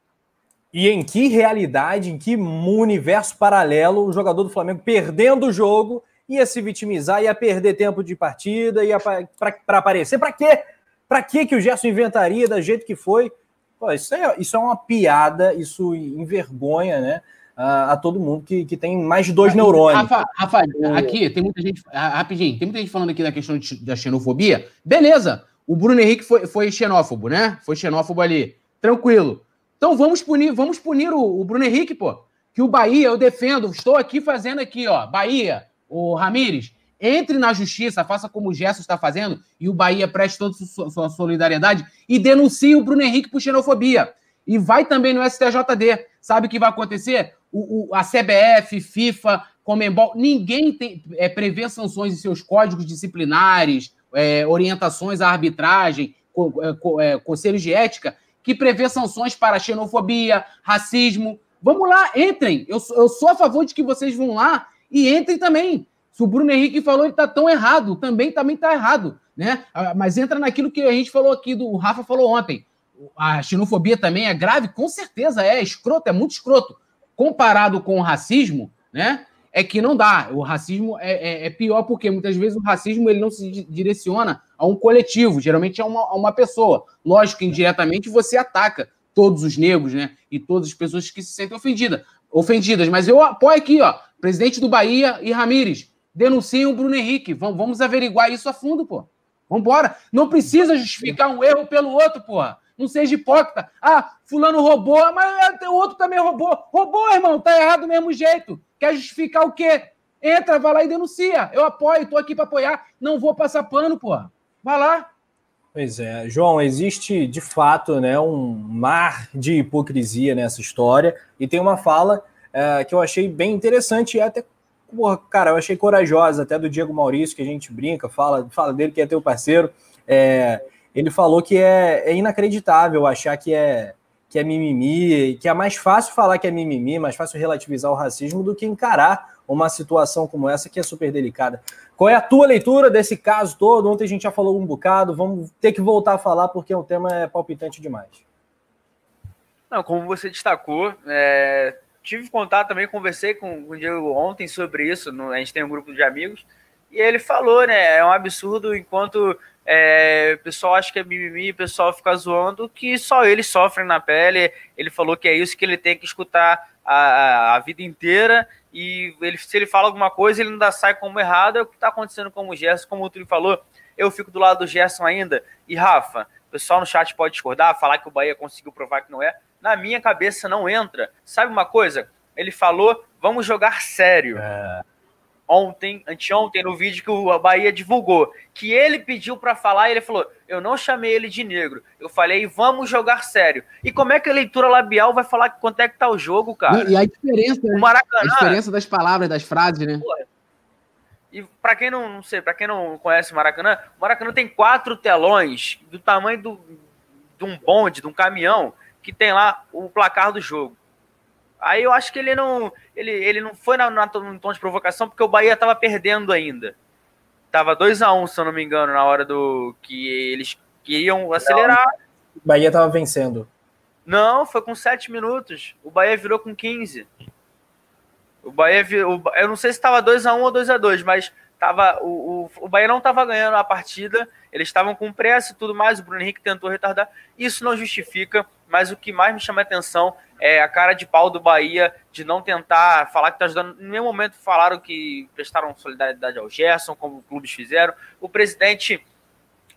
E em que realidade, em que universo paralelo o jogador do Flamengo perdendo o jogo ia se vitimizar, ia perder tempo de partida, ia para aparecer. Para quê? Para que que o Gerson inventaria da jeito que foi? Pô, isso, é, isso é uma piada, isso envergonha, né? A, a todo mundo que, que tem mais de dois neurônios. Rafa, Rafa, aqui tem muita gente. Rapidinho, tem muita gente falando aqui da questão de, da xenofobia. Beleza, o Bruno Henrique foi, foi xenófobo, né? Foi xenófobo ali. Tranquilo. Então vamos punir, vamos punir o, o Bruno Henrique, pô. Que o Bahia, eu defendo, estou aqui fazendo aqui, ó. Bahia, o Ramires, entre na justiça, faça como o Gerson está fazendo, e o Bahia preste toda a sua solidariedade e denuncie o Bruno Henrique por xenofobia. E vai também no STJD. Sabe o que vai acontecer? O, o, a CBF, FIFA, Comembol, ninguém tem, é, prevê sanções em seus códigos disciplinares, é, orientações à arbitragem, co, é, é, conselhos de ética, que prevê sanções para xenofobia, racismo. Vamos lá, entrem. Eu, eu sou a favor de que vocês vão lá e entrem também. Se o Bruno Henrique falou, ele está tão errado, também também está errado, né? Ah, mas entra naquilo que a gente falou aqui, do o Rafa falou ontem. A xenofobia também é grave, com certeza é escroto, é muito escroto. Comparado com o racismo, né? É que não dá. O racismo é, é, é pior porque muitas vezes o racismo ele não se direciona a um coletivo, geralmente a uma, a uma pessoa. Lógico indiretamente você ataca todos os negros, né? E todas as pessoas que se sentem ofendidas. ofendidas. Mas eu apoio aqui, ó, presidente do Bahia e Ramires, denunciem o Bruno Henrique. Vamos, vamos averiguar isso a fundo, pô. Vambora. Não precisa justificar um erro pelo outro, porra. Não seja hipócrita. Ah, fulano roubou, mas o outro também roubou. Roubou, irmão, tá errado do mesmo jeito. Quer justificar o quê? Entra, vai lá e denuncia. Eu apoio, tô aqui para apoiar. Não vou passar pano, porra. Vai lá. Pois é, João, existe de fato né, um mar de hipocrisia nessa história. E tem uma fala é, que eu achei bem interessante e até, porra, cara, eu achei corajosa, até do Diego Maurício, que a gente brinca, fala, fala dele que é teu parceiro. É, ele falou que é, é, inacreditável achar que é, que é mimimi, que é mais fácil falar que é mimimi, mais fácil relativizar o racismo do que encarar uma situação como essa que é super delicada. Qual é a tua leitura desse caso todo? Ontem a gente já falou um bocado, vamos ter que voltar a falar porque o tema é palpitante demais. Não, como você destacou, é, tive contato também, conversei com, com o Diego ontem sobre isso, no, a gente tem um grupo de amigos, e ele falou, né, é um absurdo enquanto é, o pessoal acha que é mimimi, o pessoal fica zoando, que só eles sofrem na pele, ele falou que é isso que ele tem que escutar a, a vida inteira, e ele, se ele fala alguma coisa, ele ainda sai como errado, é o que está acontecendo com o Gerson, como o Túlio falou, eu fico do lado do Gerson ainda, e Rafa, o pessoal no chat pode discordar, falar que o Bahia conseguiu provar que não é, na minha cabeça não entra. Sabe uma coisa? Ele falou, vamos jogar sério. É. Ontem, anteontem, no vídeo que o Bahia divulgou, que ele pediu para falar, ele falou: Eu não chamei ele de negro. Eu falei, vamos jogar sério. E como é que a leitura labial vai falar quanto é que tá o jogo, cara? E, e a diferença, o Maracanã, a diferença das palavras, das frases, né? e para quem não, não sei, para quem não conhece o Maracanã, o Maracanã tem quatro telões do tamanho do, de um bonde, de um caminhão que tem lá o placar do jogo. Aí eu acho que ele não, ele, ele não foi na, na, no tom de provocação porque o Bahia estava perdendo ainda. Tava 2 a 1 um, se eu não me engano, na hora do que eles queriam acelerar. O Bahia estava vencendo. Não, foi com 7 minutos. O Bahia virou com 15. O Bahia virou, eu não sei se estava 2 a 1 ou 2 a 2, mas tava o, o, o Bahia não estava ganhando a partida. Eles estavam com pressa e tudo mais. O Bruno Henrique tentou retardar. Isso não justifica, mas o que mais me chama a atenção é a cara de pau do Bahia de não tentar falar que está ajudando. Em nenhum momento falaram que prestaram solidariedade ao Gerson, como clubes fizeram. O presidente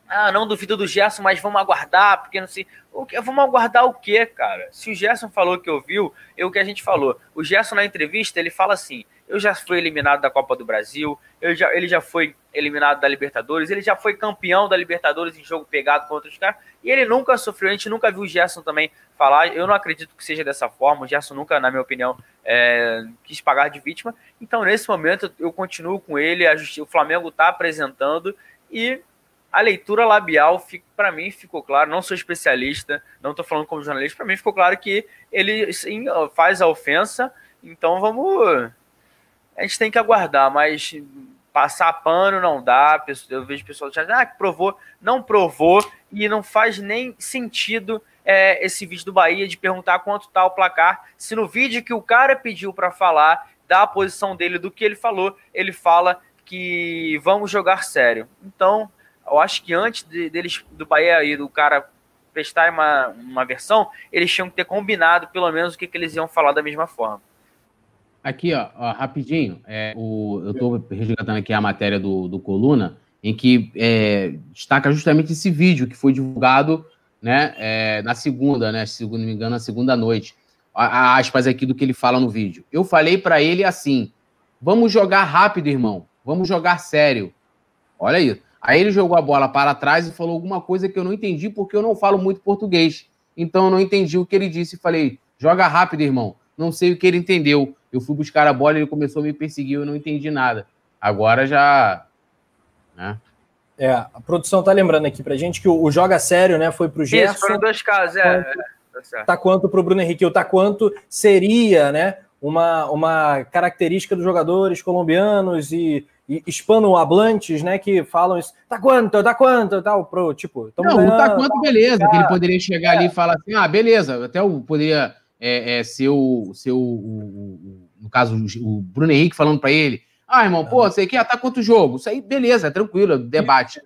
ah, não duvido do Gerson, mas vamos aguardar, porque não sei. O que, vamos aguardar o quê, cara? Se o Gerson falou que ouviu, é o que a gente falou. O Gerson, na entrevista, ele fala assim: eu já fui eliminado da Copa do Brasil, já, ele já foi eliminado da Libertadores, ele já foi campeão da Libertadores em jogo pegado contra os caras, e ele nunca sofreu, a gente nunca viu o Gerson também falar. Eu não acredito que seja dessa forma. O Gerson nunca, na minha opinião, é, quis pagar de vítima. Então, nesse momento, eu continuo com ele, o Flamengo está apresentando e a leitura labial, para mim, ficou claro. Não sou especialista, não estou falando como jornalista, para mim ficou claro que ele sim, faz a ofensa. Então vamos. A gente tem que aguardar, mas passar pano não dá. Eu vejo pessoas dizendo ah, que provou, não provou, e não faz nem sentido é, esse vídeo do Bahia de perguntar quanto está o placar. Se no vídeo que o cara pediu para falar, da posição dele, do que ele falou, ele fala que vamos jogar sério. Então, eu acho que antes de, deles, do Bahia e do cara prestar uma, uma versão, eles tinham que ter combinado pelo menos o que, que eles iam falar da mesma forma. Aqui, ó, ó rapidinho, é, o, eu estou resgatando aqui a matéria do, do Coluna, em que é, destaca justamente esse vídeo que foi divulgado né, é, na segunda, né, se não me engano, na segunda noite. A, a aspas aqui do que ele fala no vídeo. Eu falei para ele assim: vamos jogar rápido, irmão, vamos jogar sério. Olha isso. Aí ele jogou a bola para trás e falou alguma coisa que eu não entendi, porque eu não falo muito português. Então eu não entendi o que ele disse e falei: joga rápido, irmão. Não sei o que ele entendeu. Eu fui buscar a bola, ele começou a me perseguir, eu não entendi nada. Agora já. Né? É, a produção tá lembrando aqui pra gente que o, o Joga Sério, né, foi pro Gerson. Isso, foram dois casos, é. Tá, tá quanto pro Bruno Henrique, o tá quanto seria, né, uma, uma característica dos jogadores colombianos e hispano-hablantes, né, que falam isso, tá quanto, tá quanto, tal, pro, tipo... Não, ganhando, tá quanto, beleza, que ele poderia chegar é. ali e falar assim, ah, beleza, até o poderia é, é, ser, o, ser o, o, no caso, o Bruno Henrique falando para ele, ah, irmão, pô, você quer, ah, tá quanto jogo? Isso aí, beleza, é tranquilo, é debate.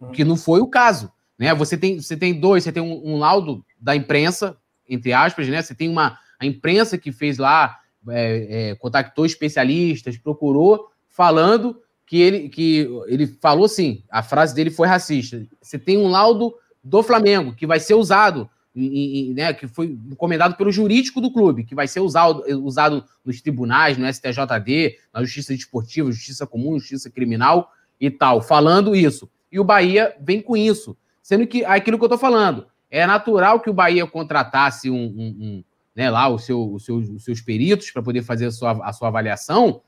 Uhum. Que não foi o caso, né, você tem, você tem dois, você tem um, um laudo da imprensa, entre aspas, né, você tem uma, a imprensa que fez lá, é, é, contactou especialistas, procurou, falando que ele, que ele falou assim, a frase dele foi racista. Você tem um laudo do Flamengo que vai ser usado, né, que foi encomendado pelo jurídico do clube, que vai ser usado, usado nos tribunais, no STJD, na Justiça Desportiva, Justiça Comum, Justiça Criminal e tal, falando isso. E o Bahia vem com isso. Sendo que aquilo que eu tô falando, é natural que o Bahia contratasse um, um, um né, lá o seu, o seu, os seus peritos para poder fazer a sua, a sua avaliação,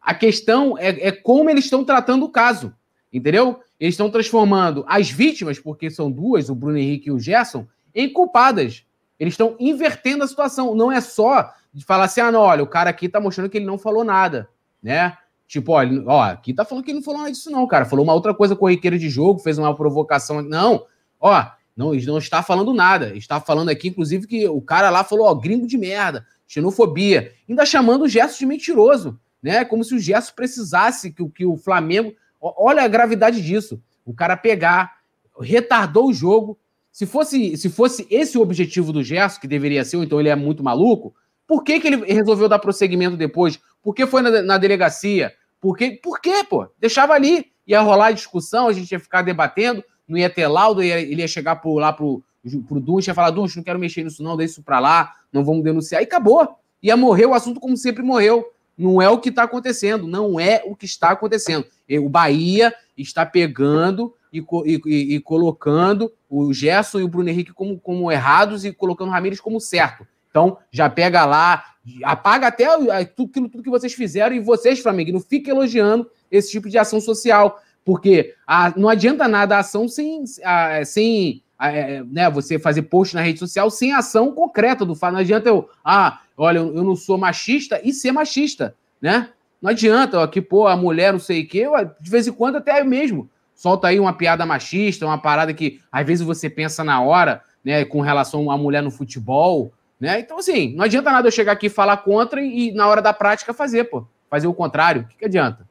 a questão é, é como eles estão tratando o caso, entendeu? Eles estão transformando as vítimas, porque são duas, o Bruno Henrique e o Gerson, em culpadas. Eles estão invertendo a situação. Não é só de falar assim, ah, não, olha, o cara aqui tá mostrando que ele não falou nada, né? Tipo, olha, ó, aqui tá falando que ele não falou nada disso, não, cara. Falou uma outra coisa corriqueira de jogo, fez uma provocação. Não, ó, não, não está falando nada. Está falando aqui, inclusive, que o cara lá falou, ó, gringo de merda, xenofobia. Ainda chamando o gesto de mentiroso né? Como se o Gerson precisasse que, que o Flamengo. Olha a gravidade disso. O cara pegar, retardou o jogo. Se fosse, se fosse esse o objetivo do Gerson, que deveria ser, ou então ele é muito maluco, por que, que ele resolveu dar prosseguimento depois? Por que foi na, na delegacia? Por, que, por quê, pô? Deixava ali. Ia rolar a discussão, a gente ia ficar debatendo, não ia ter laudo, ia, ele ia chegar por, lá pro, pro Dunch, ia falar, Dunch, não quero mexer nisso não, deixa isso pra lá, não vamos denunciar. E acabou. Ia morrer o assunto como sempre morreu. Não é o que está acontecendo, não é o que está acontecendo. O Bahia está pegando e, e, e, colocando o Gerson e o Bruno Henrique como, como errados e colocando o Ramires como certo. Então, já pega lá, apaga até tudo, tudo que vocês fizeram e vocês, Flamengo, não fiquem elogiando esse tipo de ação social, porque a, não adianta nada a ação sem, a, sem é, né, você fazer post na rede social sem ação concreta do fato. Não adianta eu, ah, olha, eu não sou machista e ser machista, né? Não adianta, ó, que, pô, a mulher não sei o quê, de vez em quando até eu mesmo solta aí uma piada machista, uma parada que às vezes você pensa na hora, né, com relação à mulher no futebol, né? Então, assim, não adianta nada eu chegar aqui e falar contra e, e na hora da prática fazer, pô. Fazer o contrário. O que, que adianta?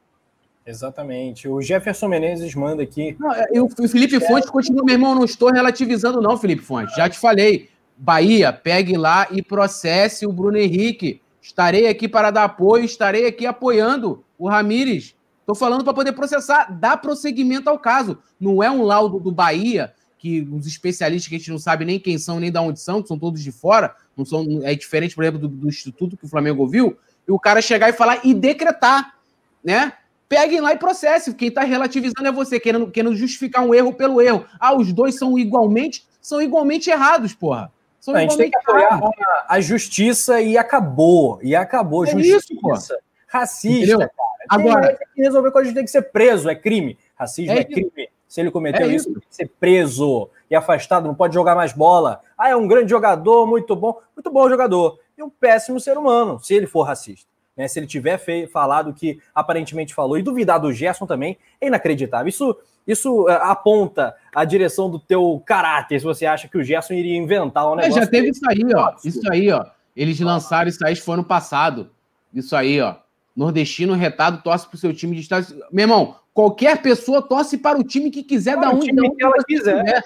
Exatamente. O Jefferson Menezes manda aqui. Não, é, o Felipe Fontes continua, meu irmão, não estou relativizando, não, Felipe Fontes. Já te falei. Bahia, pegue lá e processe o Bruno Henrique. Estarei aqui para dar apoio, estarei aqui apoiando o Ramires. Estou falando para poder processar, dar prosseguimento ao caso. Não é um laudo do Bahia, que os especialistas que a gente não sabe nem quem são, nem de onde são, que são todos de fora, não são, é diferente, por exemplo, do, do instituto que o Flamengo ouviu, e o cara chegar e falar e decretar, né? Peguem lá e processe. Quem está relativizando é você, querendo, querendo justificar um erro pelo erro. Ah, os dois são igualmente, são igualmente errados, porra. São a gente tem que apoiar a, a, justiça e acabou. E acabou. É justiça. Isso, porra. Racista, Entendeu? cara. Agora, tem que resolver quando a gente tem que ser preso, é crime. Racismo é, é crime. Se ele cometeu é isso, isso, tem que ser preso e afastado, não pode jogar mais bola. Ah, é um grande jogador, muito bom, muito bom jogador. E um péssimo ser humano, se ele for racista. Né? Se ele tiver falado o que aparentemente falou e duvidar do Gerson também, é inacreditável. Isso, isso uh, aponta a direção do teu caráter, se você acha que o Gerson iria inventar um negócio. É, já teve isso aí, ó. Isso aí, ó. Eles lançaram isso aí, foi ano passado. Isso aí, ó. Nordestino retado torce pro seu time de estado. Meu irmão, qualquer pessoa torce para o time que quiser, para da onde, time que ela quiser. quiser.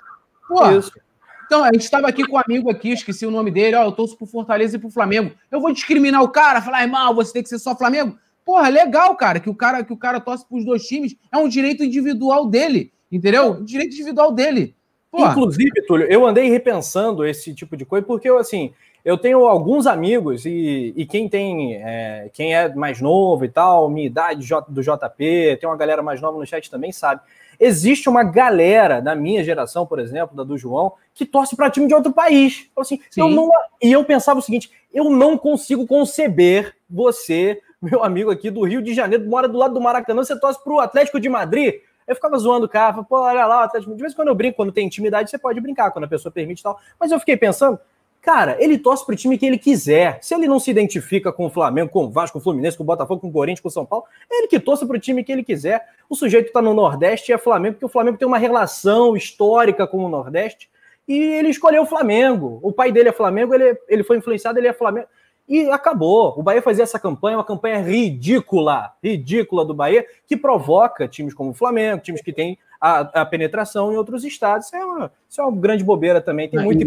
Pô, Isso. Então, a gente estava aqui com um amigo aqui, esqueci o nome dele, ó, eu torço pro Fortaleza e pro Flamengo. Eu vou discriminar o cara, falar, irmão, você tem que ser só Flamengo? Porra, legal, cara, que o cara que o cara torce pros dois times, é um direito individual dele, entendeu? Um direito individual dele. Porra. Inclusive, Túlio, eu andei repensando esse tipo de coisa, porque eu, assim, eu tenho alguns amigos e, e quem tem, é, quem é mais novo e tal, minha idade do JP, tem uma galera mais nova no chat também sabe. Existe uma galera da minha geração, por exemplo, da do João, que torce para time de outro país. Então, assim, eu não, e eu pensava o seguinte: eu não consigo conceber você, meu amigo aqui do Rio de Janeiro, mora do lado do Maracanã, você torce para o Atlético de Madrid. Eu ficava zoando o cara, pô, olha lá, Atlético. De vez em quando eu brinco, quando tem intimidade, você pode brincar, quando a pessoa permite e tal. Mas eu fiquei pensando, Cara, ele torce pro time que ele quiser. Se ele não se identifica com o Flamengo, com o Vasco, com o Fluminense, com o Botafogo, com o Corinthians, com o São Paulo, é ele que torce pro time que ele quiser. O sujeito tá no Nordeste e é Flamengo, porque o Flamengo tem uma relação histórica com o Nordeste e ele escolheu o Flamengo. O pai dele é Flamengo, ele, ele foi influenciado, ele é Flamengo. E acabou. O Bahia fazia essa campanha, uma campanha ridícula, ridícula do Bahia, que provoca times como o Flamengo, times que têm a, a penetração em outros estados. Isso é, uma, isso é uma grande bobeira também. Tem muito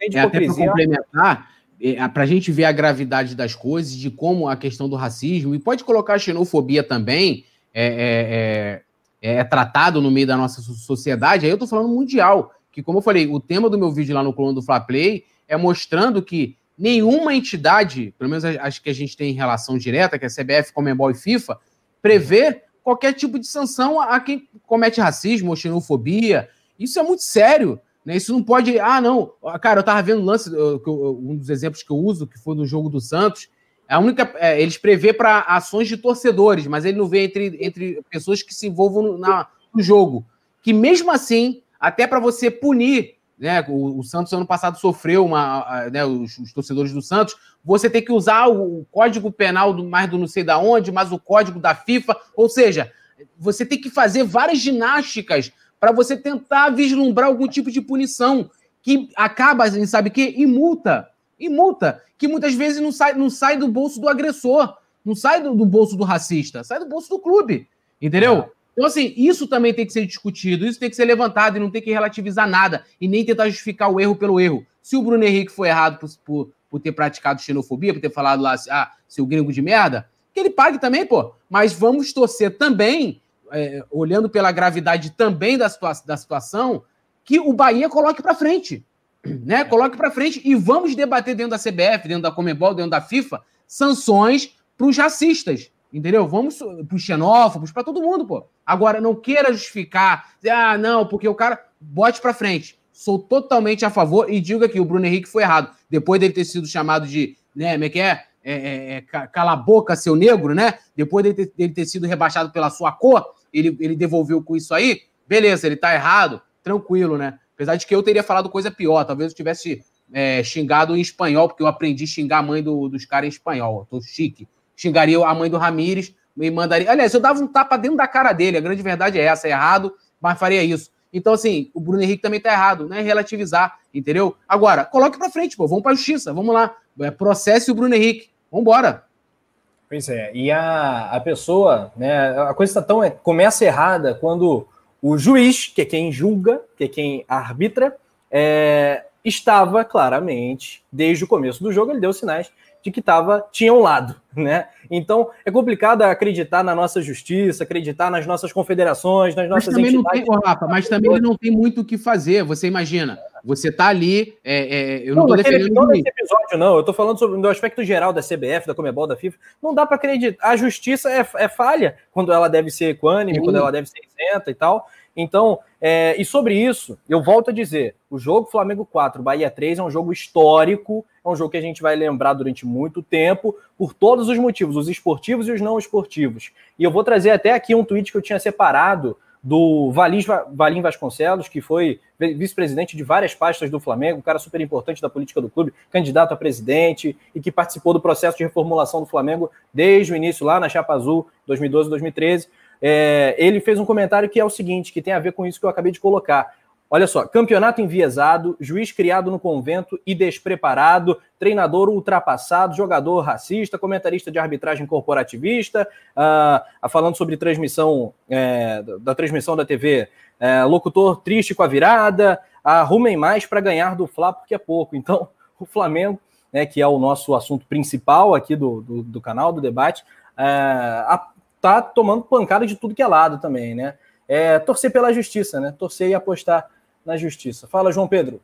é, até para complementar, é, para a gente ver a gravidade das coisas, de como a questão do racismo, e pode colocar a xenofobia também, é, é, é, é tratado no meio da nossa sociedade, aí eu estou falando mundial, que como eu falei, o tema do meu vídeo lá no coluna do Fla Play é mostrando que nenhuma entidade, pelo menos acho que a gente tem em relação direta, que é a CBF, Comembol e FIFA, prevê qualquer tipo de sanção a quem comete racismo ou xenofobia. Isso é muito sério. Né? Isso não pode. Ah, não. Cara, eu tava vendo um lance, um dos exemplos que eu uso, que foi no jogo do Santos. A única, é, eles prevê para ações de torcedores, mas ele não vê entre, entre pessoas que se envolvam no, na, no jogo. Que mesmo assim, até para você punir, né? O, o, Santos ano passado sofreu uma, né, os, os, torcedores do Santos, você tem que usar o, o código penal do mais do não sei da onde, mais o código da FIFA, ou seja, você tem que fazer várias ginásticas para você tentar vislumbrar algum tipo de punição que acaba, em sabe o quê? Em multa. Em multa, que muitas vezes não sai, não sai do bolso do agressor, não sai do, do bolso do racista, sai do bolso do clube. Entendeu? Então, assim, isso também tem que ser discutido, isso tem que ser levantado e não tem que relativizar nada e nem tentar justificar o erro pelo erro. Se o Bruno Henrique foi errado por, por, por ter praticado xenofobia, por ter falado lá, ah, seu gringo de merda, que ele pague também, pô. Mas vamos torcer também é, olhando pela gravidade também da, situa da situação, que o Bahia coloque para frente. Né? Coloque para frente e vamos debater dentro da CBF, dentro da Comebol, dentro da FIFA, sanções para os racistas. Entendeu? Vamos para os xenófobos, para todo mundo, pô. Agora, não queira justificar, ah, não, porque o cara bote para frente. Sou totalmente a favor e diga que o Bruno Henrique foi errado. Depois dele ter sido chamado de, né, como é que é? É, é, é cala a boca, seu negro, né? Depois dele ter, dele ter sido rebaixado pela sua cor, ele, ele devolveu com isso aí, beleza, ele tá errado, tranquilo, né? Apesar de que eu teria falado coisa pior, talvez eu tivesse é, xingado em espanhol, porque eu aprendi a xingar a mãe do, dos caras em espanhol, eu tô chique. Xingaria a mãe do Ramires, me mandaria. Aliás, eu dava um tapa dentro da cara dele, a grande verdade é essa, é errado, mas faria isso. Então, assim, o Bruno Henrique também tá errado, não é relativizar, entendeu? Agora, coloque pra frente, pô, vamos pra justiça, vamos lá. É, processe o Bruno Henrique, vambora. Pois é, e a, a pessoa, né, a coisa tá tão, é, começa errada quando o juiz, que é quem julga, que é quem arbitra, é, estava claramente, desde o começo do jogo, ele deu sinais de que tava, tinha um lado, né? Então é complicado acreditar na nossa justiça, acreditar nas nossas confederações, nas nossas mas também entidades. Não tem, Rafa, mas também ele não tem muito o que fazer. Você imagina, você tá ali, é, é, eu não, não tô defendendo não episódio, não. Eu tô falando sobre o aspecto geral da CBF, da Comebol, da FIFA. Não dá para acreditar. A justiça é, é, falha quando ela deve ser equânime, Sim. quando ela deve ser isenta e tal. Então, é, e sobre isso, eu volto a dizer: o jogo Flamengo 4, Bahia 3 é um jogo histórico, é um jogo que a gente vai lembrar durante muito tempo, por todos os motivos, os esportivos e os não esportivos. E eu vou trazer até aqui um tweet que eu tinha separado do Valim Vasconcelos, que foi vice-presidente de várias pastas do Flamengo, um cara super importante da política do clube, candidato a presidente e que participou do processo de reformulação do Flamengo desde o início, lá na Chapa Azul, 2012, 2013. É, ele fez um comentário que é o seguinte, que tem a ver com isso que eu acabei de colocar. Olha só, campeonato enviesado, juiz criado no convento e despreparado, treinador ultrapassado, jogador racista, comentarista de arbitragem corporativista, uh, falando sobre transmissão é, da transmissão da TV, é, locutor triste com a virada, arrumem mais para ganhar do Fla porque é pouco. Então, o Flamengo, né, que é o nosso assunto principal aqui do, do, do canal, do debate, é, a, tá tomando pancada de tudo que é lado também, né? É, torcer pela justiça, né? Torcer e apostar na justiça. Fala, João Pedro.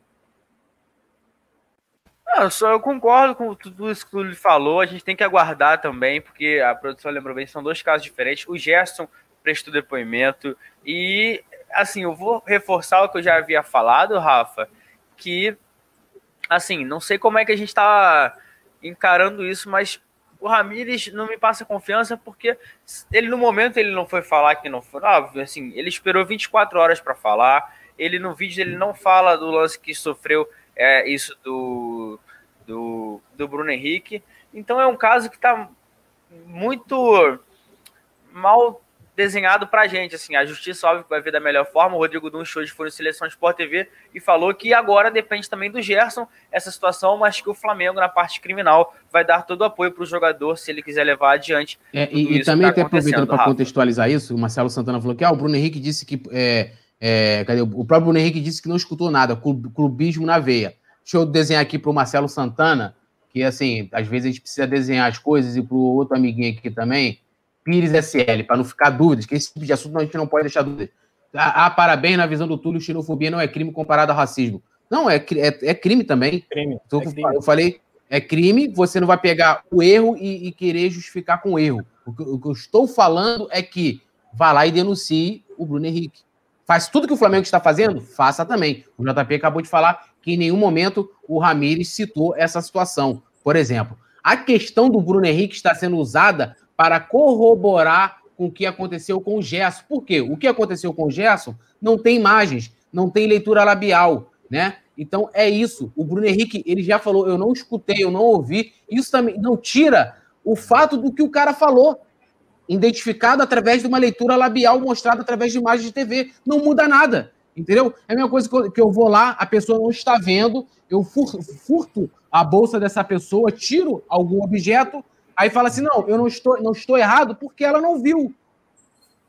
Não, só eu concordo com tudo isso que ele falou. A gente tem que aguardar também, porque a produção lembrou bem, são dois casos diferentes. O Gerson prestou depoimento e, assim, eu vou reforçar o que eu já havia falado, Rafa, que, assim, não sei como é que a gente está encarando isso, mas o Ramires não me passa confiança porque ele no momento ele não foi falar que não foi, óbvio, assim, ele esperou 24 horas para falar. Ele no vídeo ele não fala do lance que sofreu é, isso do, do, do Bruno Henrique. Então é um caso que está muito mal desenhado pra gente, assim, a justiça óbvio que vai ver da melhor forma, o Rodrigo Dunch hoje foi no Seleção Sport TV e falou que agora depende também do Gerson essa situação, mas que o Flamengo na parte criminal vai dar todo o apoio para o jogador se ele quiser levar adiante. É, e, e também tá até aproveitando para contextualizar isso, o Marcelo Santana falou que ah, o Bruno Henrique disse que é, é, cadê? O próprio Bruno Henrique disse que não escutou nada, clubismo na veia. Deixa eu desenhar aqui para o Marcelo Santana, que assim, às vezes a gente precisa desenhar as coisas, e para o outro amiguinho aqui também, Pires SL, para não ficar dúvidas, que esse tipo de assunto a gente não pode deixar dúvidas. Ah, ah, parabéns, na visão do Túlio, xenofobia não é crime comparado ao racismo. Não, é, é, é crime também. Crime, então, é crime. Eu falei, é crime, você não vai pegar o erro e, e querer justificar com o erro. O que, o que, eu estou falando é que vá lá e denuncie o Bruno Henrique. Faz tudo que o Flamengo está fazendo? Faça também. O JP acabou de falar que em nenhum momento o Ramires citou essa situação. Por exemplo, a questão do Bruno Henrique está sendo usada para corroborar com o que aconteceu com o Gerson. Por quê? O que aconteceu com o Gerson não tem imagens, não tem leitura labial, né? Então é isso. O Bruno Henrique, ele já falou, eu não escutei, eu não ouvi. Isso também não tira o fato do que o cara falou, identificado através de uma leitura labial mostrada através de imagens de TV. Não muda nada, entendeu? É a mesma coisa que eu vou lá, a pessoa não está vendo, eu furto a bolsa dessa pessoa, tiro algum objeto, Aí fala assim: não, eu não estou, não estou errado porque ela não viu.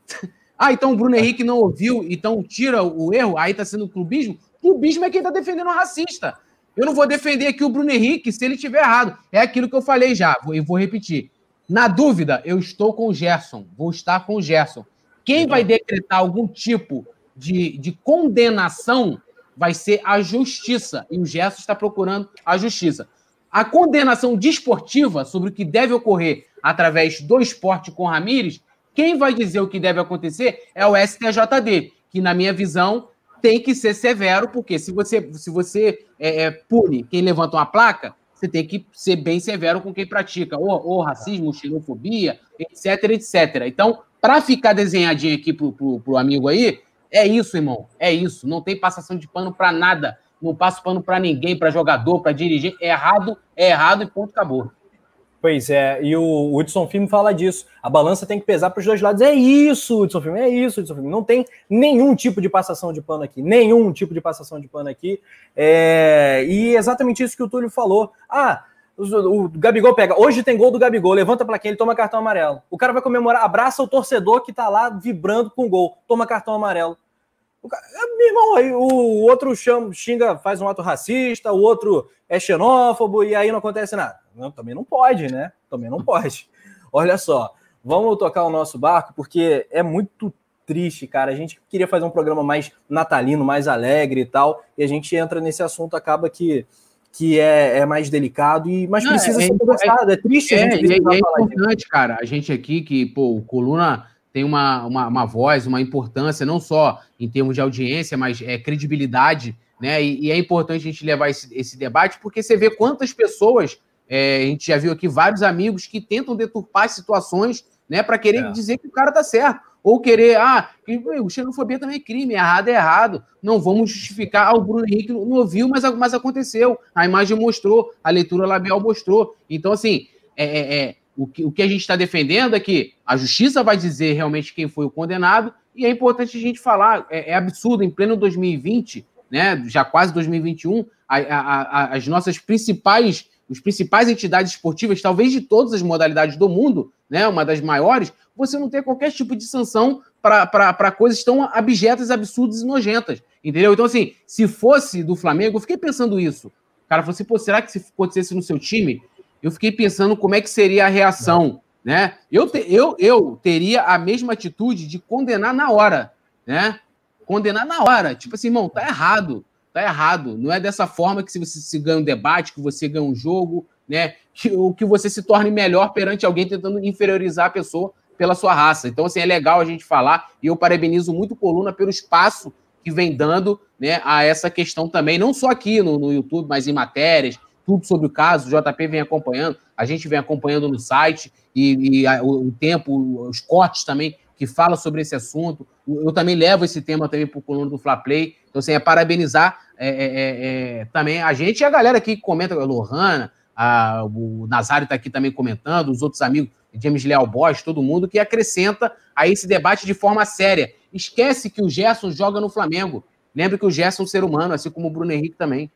ah, então o Bruno Henrique não ouviu, então tira o erro, aí está sendo clubismo. Clubismo é quem está defendendo o racista. Eu não vou defender aqui o Bruno Henrique se ele estiver errado. É aquilo que eu falei já, e vou repetir. Na dúvida, eu estou com o Gerson, vou estar com o Gerson. Quem vai decretar algum tipo de, de condenação vai ser a justiça. E o Gerson está procurando a justiça. A condenação desportiva sobre o que deve ocorrer através do esporte com Ramires, quem vai dizer o que deve acontecer é o STJD, que, na minha visão, tem que ser severo, porque se você, se você é, é, pune quem levanta uma placa, você tem que ser bem severo com quem pratica ou, ou racismo, xenofobia, etc, etc. Então, para ficar desenhadinho aqui pro, pro, pro amigo aí, é isso, irmão. É isso. Não tem passação de pano para nada não passo pano para ninguém, para jogador, para dirigir. É errado, é errado e ponto, acabou. Pois é, e o Hudson Filme fala disso. A balança tem que pesar para os dois lados. É isso, Hudson Filme, é isso, Hudson Filme. Não tem nenhum tipo de passação de pano aqui, nenhum tipo de passação de pano aqui. É... E exatamente isso que o Túlio falou. Ah, o, Gabigol pega. Hoje tem gol do Gabigol, levanta para quem ele toma cartão amarelo. O cara vai comemorar, abraça o torcedor que tá lá vibrando com o gol, toma cartão amarelo. O cara, é, meu irmão, aí o outro chama, xinga, faz um ato racista, o outro é xenófobo e aí não acontece nada. Não, também não pode, né? Também não pode. Olha só, vamos tocar o nosso barco porque é muito triste, cara. A gente queria fazer um programa mais natalino, mais alegre e tal, e a gente entra nesse assunto, acaba que que é, é mais delicado, e mas precisa é, ser conversado. É, é, triste a gente é, é, é importante, cara. A gente aqui, que, pô, o Coluna tem uma, uma, uma, voz, uma importância, não só em termos de audiência, mas é credibilidade, né? E, e é importante a gente levar esse, esse, debate, porque você vê quantas pessoas, é, a gente já viu aqui vários amigos que tentam deturpar situações, né, para querer é. dizer que o cara tá certo. Ou querer, ah, o xenofobia também é crime, errado é errado. Não vamos justificar. Ah, o Bruno Henrique não ouviu, mas, mas aconteceu. A imagem mostrou, a leitura labial mostrou. Então, assim, é, é, é o, que, o que a gente está defendendo é que a justiça vai dizer realmente quem foi o condenado, e é importante a gente falar, é, é absurdo, em pleno 2020, né, já quase 2021, a, a, a, as nossas principais, os principais entidades esportivas, talvez de todas as modalidades do mundo, né, uma das maiores, você não ter qualquer tipo de sanção para coisas tão abjetas, absurdas e nojentas. Entendeu? Então, assim, se fosse do Flamengo, eu fiquei pensando isso. O cara falou assim, pô, será que se acontecesse no seu time, eu fiquei pensando como é que seria a reação, né? Eu, te, eu, eu teria a mesma atitude de condenar na hora, né? Condenar na hora. Tipo assim, irmão, tá errado. Tá errado. Não é dessa forma que você se ganha um debate, que você ganha um jogo, né? Que, ou que você se torne melhor perante alguém tentando inferiorizar a pessoa pela sua raça. Então, assim, é legal a gente falar, e eu parabenizo muito Coluna pelo espaço que vem dando né, a essa questão também, não só aqui no, no YouTube, mas em matérias, tudo sobre o caso, o JP vem acompanhando, a gente vem acompanhando no site, e, e a, o, o, tempo, os cortes também, que fala sobre esse assunto. Eu também levo esse tema também para o coluna do Fla Play. Então, assim, é parabenizar é, é, é, é também a gente e a galera aqui que comenta, a Lohana, a, o Nazário está aqui também comentando, os outros amigos, James Leal Bosch, todo mundo, que acrescenta a esse debate de forma séria. Esquece que o Gerson joga no Flamengo. Lembre que o Gerson é um ser humano, assim como o Bruno Henrique também.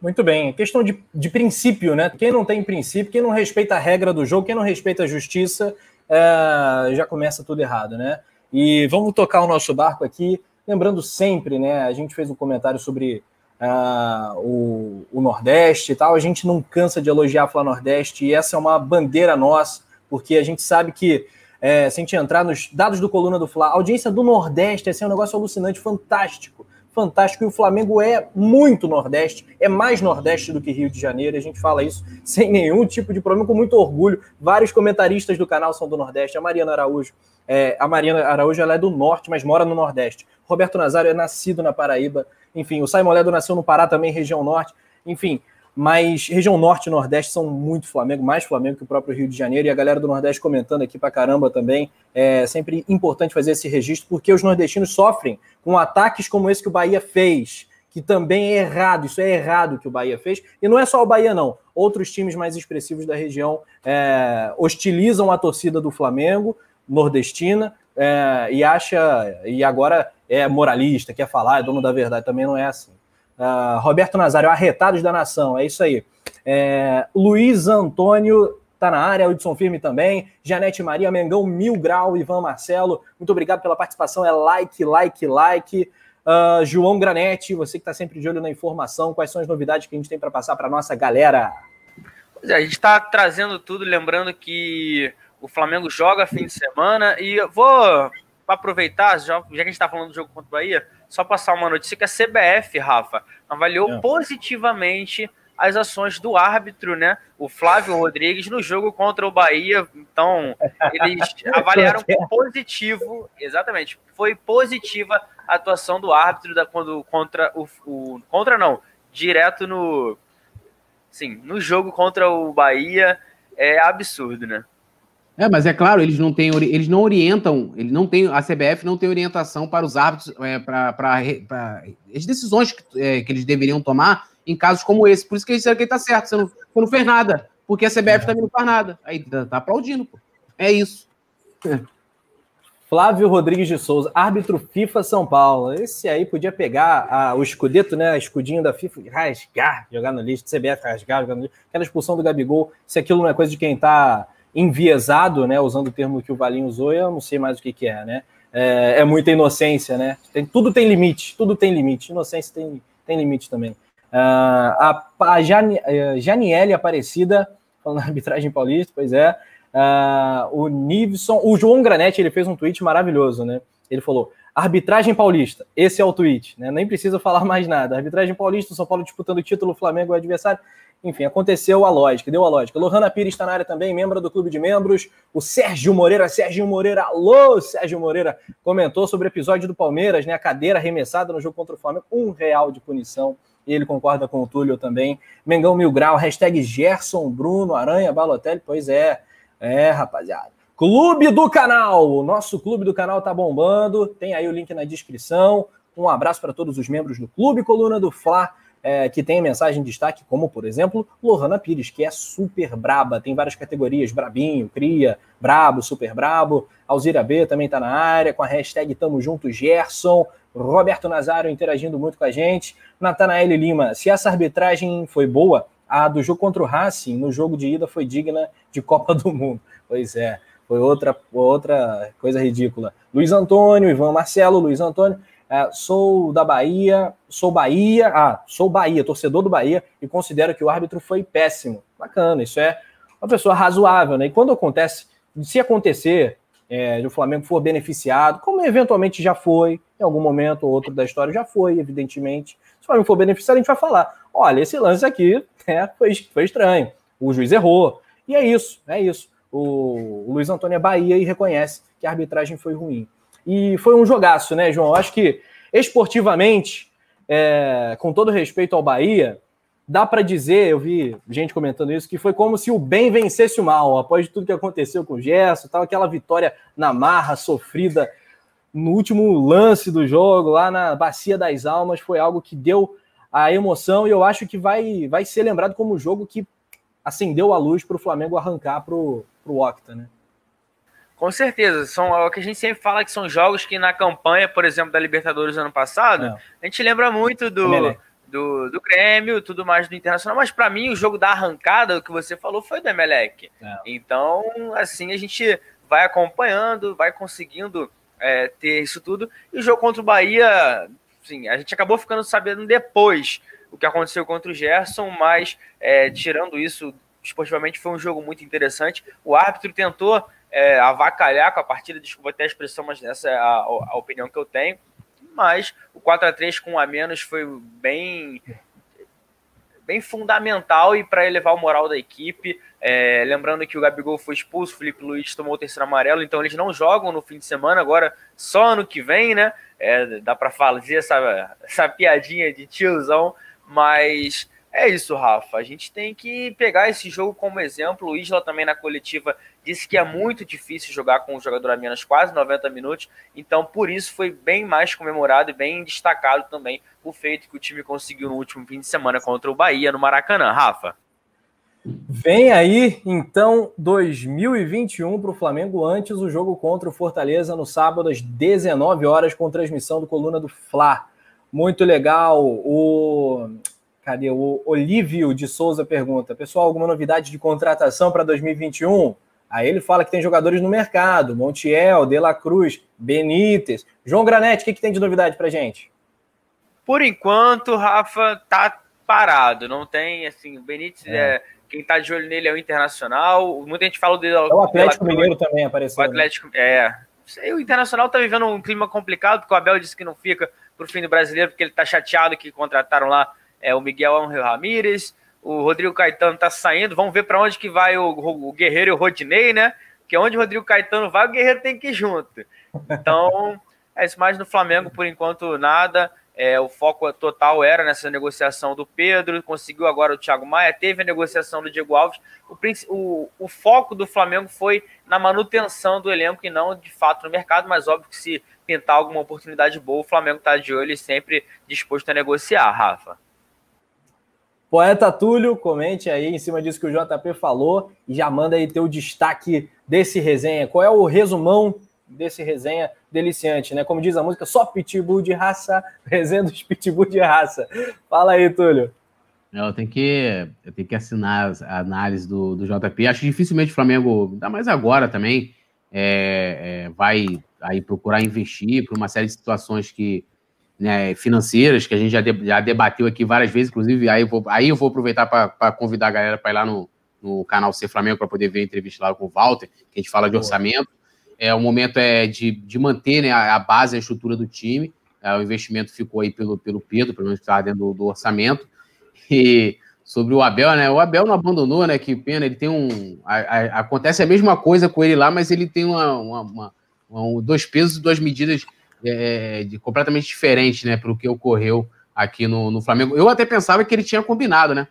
Muito bem. Questão de, de princípio, né? Quem não tem princípio, quem não respeita a regra do jogo, quem não respeita a justiça, é, já começa tudo errado, né? E vamos tocar o nosso barco aqui, lembrando sempre, né? A gente fez um comentário sobre uh, o, o, Nordeste e tal. A gente não cansa de elogiar a Fla Nordeste e essa é uma bandeira nossa, porque a gente sabe que é, se a gente entrar nos dados do Coluna do Fla, a audiência do Nordeste assim, é um negócio alucinante, fantástico. Fantástico, e o Flamengo é muito Nordeste, é mais Nordeste do que Rio de Janeiro, a gente fala isso sem nenhum tipo de problema, com muito orgulho. Vários comentaristas do canal são do Nordeste, a Mariana Araújo, é, a Mariana Araújo ela é do Norte, mas mora no Nordeste. Roberto Nazário é nascido na Paraíba, enfim, o Simon Ledo nasceu no Pará também, região norte. Enfim, mas região norte e nordeste são muito Flamengo, mais Flamengo que o próprio Rio de Janeiro, e a galera do Nordeste comentando aqui pra caramba também. É sempre importante fazer esse registro, porque os nordestinos sofrem com ataques como esse que o Bahia fez, que também é errado, isso é errado que o Bahia fez, e não é só o Bahia, não. Outros times mais expressivos da região é, hostilizam a torcida do Flamengo, nordestina, é, e acha, e agora é moralista, quer falar, é dono da verdade, também não é assim. Uh, Roberto Nazário, arretados da nação, é isso aí. É, Luiz Antônio tá na área, Hudson Firme também, Janete Maria, Mengão, Mil Grau, Ivan Marcelo, muito obrigado pela participação, é like, like, like. Uh, João Granete, você que está sempre de olho na informação, quais são as novidades que a gente tem para passar para nossa galera? Pois é, a gente está trazendo tudo, lembrando que o Flamengo joga fim de semana e eu vou aproveitar, já, já que a gente está falando do jogo contra o Bahia, só passar uma notícia que a CBF, Rafa, avaliou é. positivamente as ações do árbitro, né? O Flávio Rodrigues no jogo contra o Bahia. Então, eles avaliaram positivo, exatamente, foi positiva a atuação do árbitro da, quando, contra o, o. Contra não, direto no. Sim, no jogo contra o Bahia. É absurdo, né? É, mas é claro, eles não têm, eles não orientam, ele não tem, a CBF não tem orientação para os árbitros, é, para as decisões que, é, que, eles deveriam tomar em casos como esse. Por isso que ele está certo, você não, você não fez nada. porque a CBF também não faz nada. Aí tá, tá aplaudindo, pô. É isso. Flávio Rodrigues de Souza, árbitro FIFA São Paulo. Esse aí podia pegar a, o escudeto, né? Escudinho da FIFA, rasgar, jogar no lixo, CBF rasgar, jogar no lixo. Aquela expulsão do Gabigol, se aquilo não é coisa de quem tá enviesado, né? Usando o termo que o Valinho usou, eu não sei mais o que, que é, né? É, é muita inocência, né? Tem, tudo tem limite, tudo tem limite. Inocência tem, tem limite também. Uh, a, a uh, Janiele Aparecida, falando na arbitragem paulista, pois é. Uh, o Nivson, o João Granete, ele fez um tweet maravilhoso, né? Ele falou: arbitragem paulista, esse é o tweet, né? Nem precisa falar mais nada. Arbitragem paulista, São Paulo disputando o título, Flamengo é o adversário. Enfim, aconteceu a lógica, deu a lógica. Lohana Pires está na área também, membro do clube de membros. O Sérgio Moreira, Sérgio Moreira, alô, Sérgio Moreira, comentou sobre o episódio do Palmeiras, né? A cadeira arremessada no jogo contra o Flamengo, um real de punição. E ele concorda com o Túlio também. Mengão Mil Grau, hashtag Gerson Bruno Aranha Balotelli, pois é. É, rapaziada. Clube do canal. O nosso clube do canal tá bombando. Tem aí o link na descrição. Um abraço para todos os membros do Clube Coluna do Fla, é, que tem mensagem de destaque, como, por exemplo, Lohana Pires, que é super braba. Tem várias categorias: Brabinho, Cria, Brabo, Super Brabo. Alzira B também tá na área, com a hashtag Tamo Junto Gerson. Roberto Nazário interagindo muito com a gente. Natanael Lima, se essa arbitragem foi boa, a do jogo contra o Racing, no jogo de ida, foi digna de Copa do Mundo. Pois é, foi outra, outra coisa ridícula. Luiz Antônio, Ivan Marcelo, Luiz Antônio, é, sou da Bahia, sou Bahia, ah, sou Bahia, torcedor do Bahia, e considero que o árbitro foi péssimo. Bacana, isso é uma pessoa razoável, né? E quando acontece, se acontecer é, o Flamengo for beneficiado, como eventualmente já foi, em algum momento ou outro da história já foi, evidentemente. Se o Flamengo for beneficiado, a gente vai falar: olha, esse lance aqui né, foi, foi estranho, o juiz errou. E é isso, é isso. O Luiz Antônio é Bahia e reconhece que a arbitragem foi ruim. E foi um jogaço, né, João? Acho que esportivamente, é, com todo respeito ao Bahia, dá para dizer, eu vi gente comentando isso, que foi como se o bem vencesse o mal, após tudo que aconteceu com o Gerson, tal, aquela vitória na marra, sofrida no último lance do jogo, lá na Bacia das Almas, foi algo que deu a emoção e eu acho que vai, vai ser lembrado como o jogo que acendeu a luz para o Flamengo arrancar para o Octa, né? Com certeza, são é o que a gente sempre fala que são jogos que na campanha, por exemplo, da Libertadores ano passado, é. a gente lembra muito do, do, do Grêmio, tudo mais do Internacional, mas para mim o jogo da arrancada, o que você falou, foi do Emelec. É. Então, assim, a gente vai acompanhando, vai conseguindo é, ter isso tudo. E o jogo contra o Bahia, sim, a gente acabou ficando sabendo depois o que aconteceu contra o Gerson, mas é, tirando isso, esportivamente foi um jogo muito interessante. O árbitro tentou é, avacalhar com a partida, desculpa até a expressão, mas essa é a, a opinião que eu tenho. Mas o 4 a 3 com um a menos foi bem bem fundamental e para elevar o moral da equipe. É, lembrando que o Gabigol foi expulso, o Felipe Luiz tomou o terceiro amarelo, então eles não jogam no fim de semana, agora só ano que vem, né? É, dá para fazer essa, essa piadinha de tiozão, mas é isso, Rafa. A gente tem que pegar esse jogo como exemplo. O Isla também na coletiva disse que é muito difícil jogar com um jogador a menos quase 90 minutos. Então, por isso foi bem mais comemorado e bem destacado também o feito que o time conseguiu no último fim de semana contra o Bahia no Maracanã. Rafa. Vem aí, então, 2021 para o Flamengo antes o jogo contra o Fortaleza no sábado às 19 horas com transmissão do Coluna do Fla. Muito legal. O Cadê? O Olívio de Souza pergunta: Pessoal, alguma novidade de contratação para 2021? Aí ele fala que tem jogadores no mercado: Montiel, De La Cruz, Benítez. João Granete, o que, que tem de novidade para gente? Por enquanto, Rafa tá parado. Não tem, assim, o Benítez é. é quem tá de olho nele é o Internacional. Muita gente fala dele. É o Atlético Mineiro também apareceu. O né? Atlético, né? é. O Internacional tá vivendo um clima complicado, porque o Abel disse que não fica pro fim do brasileiro, porque ele tá chateado que contrataram lá é, o Miguel Angel Ramírez, o Rodrigo Caetano tá saindo, vamos ver para onde que vai o, o, Guerreiro e o Rodinei, né? Porque onde o Rodrigo Caetano vai, o Guerreiro tem que ir junto. Então, é isso mais no Flamengo, por enquanto, nada. É, o foco total era nessa negociação do Pedro, conseguiu agora o Thiago Maia, teve a negociação do Diego Alves. O, o, o foco do Flamengo foi na manutenção do elenco e não de fato no mercado, mas óbvio que se pintar alguma oportunidade boa, o Flamengo está de olho e sempre disposto a negociar, Rafa. Poeta Túlio, comente aí em cima disso que o JP falou e já manda aí teu destaque desse resenha. Qual é o resumão desse resenha deliciante, né? Como diz a música, só pitbull de raça, resenha dos pitbull de raça. Fala aí, Túlio. Eu tenho que, eu tenho que assinar a análise do, do JP. Acho dificilmente o Flamengo, ainda mais agora também, é, é, vai aí procurar investir por uma série de situações que né, financeiras que a gente já, de, já debateu aqui várias vezes, inclusive aí eu vou, aí eu vou aproveitar para convidar a galera para ir lá no, no canal C Flamengo para poder ver a entrevista lá com o Walter, que a gente fala de orçamento. É, o momento é de, de manter né, a, base, a estrutura do time. É, o investimento ficou aí pelo, pelo Pedro, pelo menos estava dentro do, do, orçamento. E sobre o Abel, né? O Abel não abandonou, né? Que pena, ele tem um. A, a, acontece a mesma coisa com ele lá, mas ele tem uma, uma, uma, uma dois pesos e duas medidas é, de, completamente diferentes, né? Para o que ocorreu aqui no, no Flamengo. Eu até pensava que ele tinha combinado, né?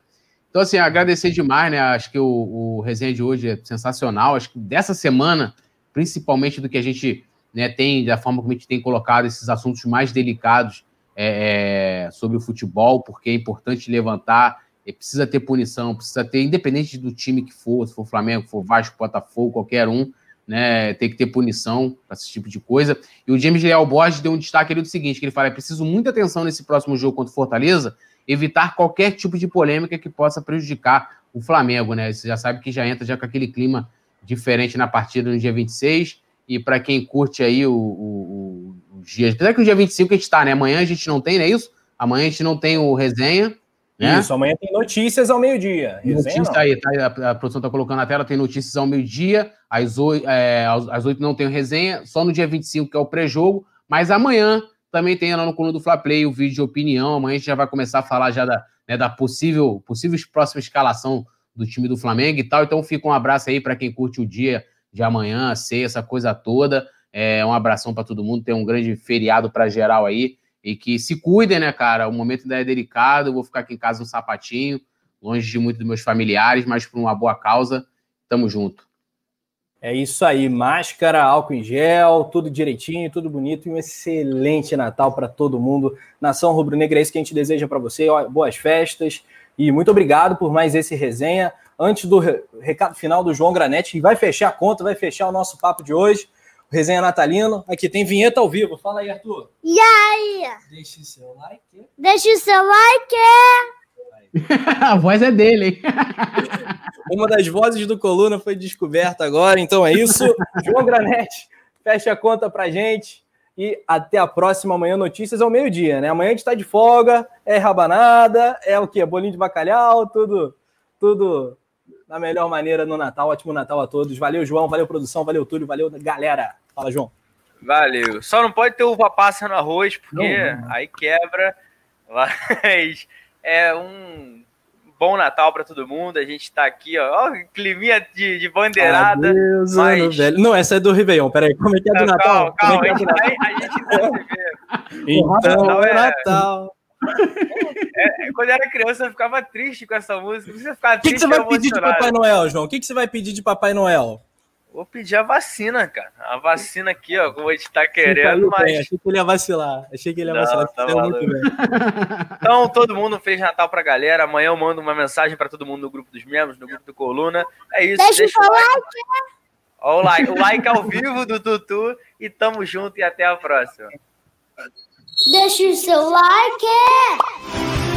Então, assim, agradecer demais, né? Acho que o, o resenha de hoje é sensacional. Acho que dessa semana principalmente do que a gente né, tem, da forma como a gente tem colocado esses assuntos mais delicados é, é sobre o futebol, porque é importante levantar, precisa ter punição, precisa ter, independente do time que for, se for Flamengo, for Vasco, Botafogo, qualquer um, né, tem que ter punição para esse tipo de coisa. E o James Leal Borges deu um destaque ali do seguinte, que ele fala, é preciso muita atenção nesse próximo jogo contra o Fortaleza, evitar qualquer tipo de polêmica que possa prejudicar o Flamengo, né? Você já sabe que já entra já com aquele clima diferente na partida no dia 26. E para quem curte aí o, o, o, os dias. Apesar que o dia 25 a gente está, né? Amanhã a gente não tem, não é isso? Amanhã a gente não tem o resenha. Né? Isso, amanhã tem notícias ao meio-dia. Notícia aí, tá, a, a, produção está colocando na tela, tem notícias ao meio-dia, às, é, às 8 não tem resenha, só no dia 25, que é o pré-jogo, mas amanhã também tem lá no coluna do Fla Play o vídeo de opinião. Amanhã a gente já vai começar a falar já da, né, da possível, possível próxima escalação do time do Flamengo e tal. Então fica um abraço aí para quem curte o dia de amanhã, ceia, essa coisa toda. É, um abração para todo mundo, ter um grande feriado para geral aí. E que se cuidem, né, cara? O momento ainda é delicado. Eu vou ficar aqui em casa no sapatinho, longe de muitos dos meus familiares, mas por uma boa causa. Tamo junto. É isso aí, máscara, álcool em gel, tudo direitinho, tudo bonito e um excelente Natal para todo mundo. Nação Rubro-Negra, é isso que a gente deseja para você. Boas festas, e muito obrigado por mais esse resenha. Antes do recado final do João Granete, que vai fechar a conta, vai fechar o nosso papo de hoje. Resenha natalino. Aqui tem vinheta ao vivo. Fala aí, Arthur. E aí? Deixe o seu like. Deixe o seu like. a voz é dele, hein? Uma das vozes do Coluna foi descoberta agora, então é isso. João Granete, fecha a conta pra gente. E até a próxima amanhã, notícias ao meio-dia, né? Amanhã a gente tá de folga, é rabanada, é o quê? Bolinho de bacalhau, tudo, tudo da melhor maneira no Natal. Ótimo Natal a todos. Valeu, João, valeu, produção, valeu, Túlio, valeu, galera. Fala, João. Valeu. Só não pode ter uva passa no arroz, porque não, não. aí quebra. Mas é um bom Natal para todo mundo. A gente tá aqui, ó, ó climinha de, de bandeirada. Adeus, mas... velho. Não, essa é do Réveillon. Peraí, como é que é do Natal? Calma, calma. É, é do Natal? a gente não se vê. Então, é Natal. É, quando eu era criança, eu ficava triste com essa música. Você ficava O que, que você vai pedir de Papai Noel, João? O que, que você vai pedir de Papai Noel? Vou pedir a vacina, cara. A vacina aqui, ó, como a gente tá querendo, mas. Bem. Achei que ele ia vacilar. Achei que ele ia Não, vacilar. Tá muito bem. Então, todo mundo fez Natal pra galera. Amanhã eu mando uma mensagem pra todo mundo no grupo dos membros, no grupo do Coluna. É isso. Deixa, deixa o like. like. Ó, o like. O like ao vivo do Tutu. E tamo junto e até a próxima. Does should still like it.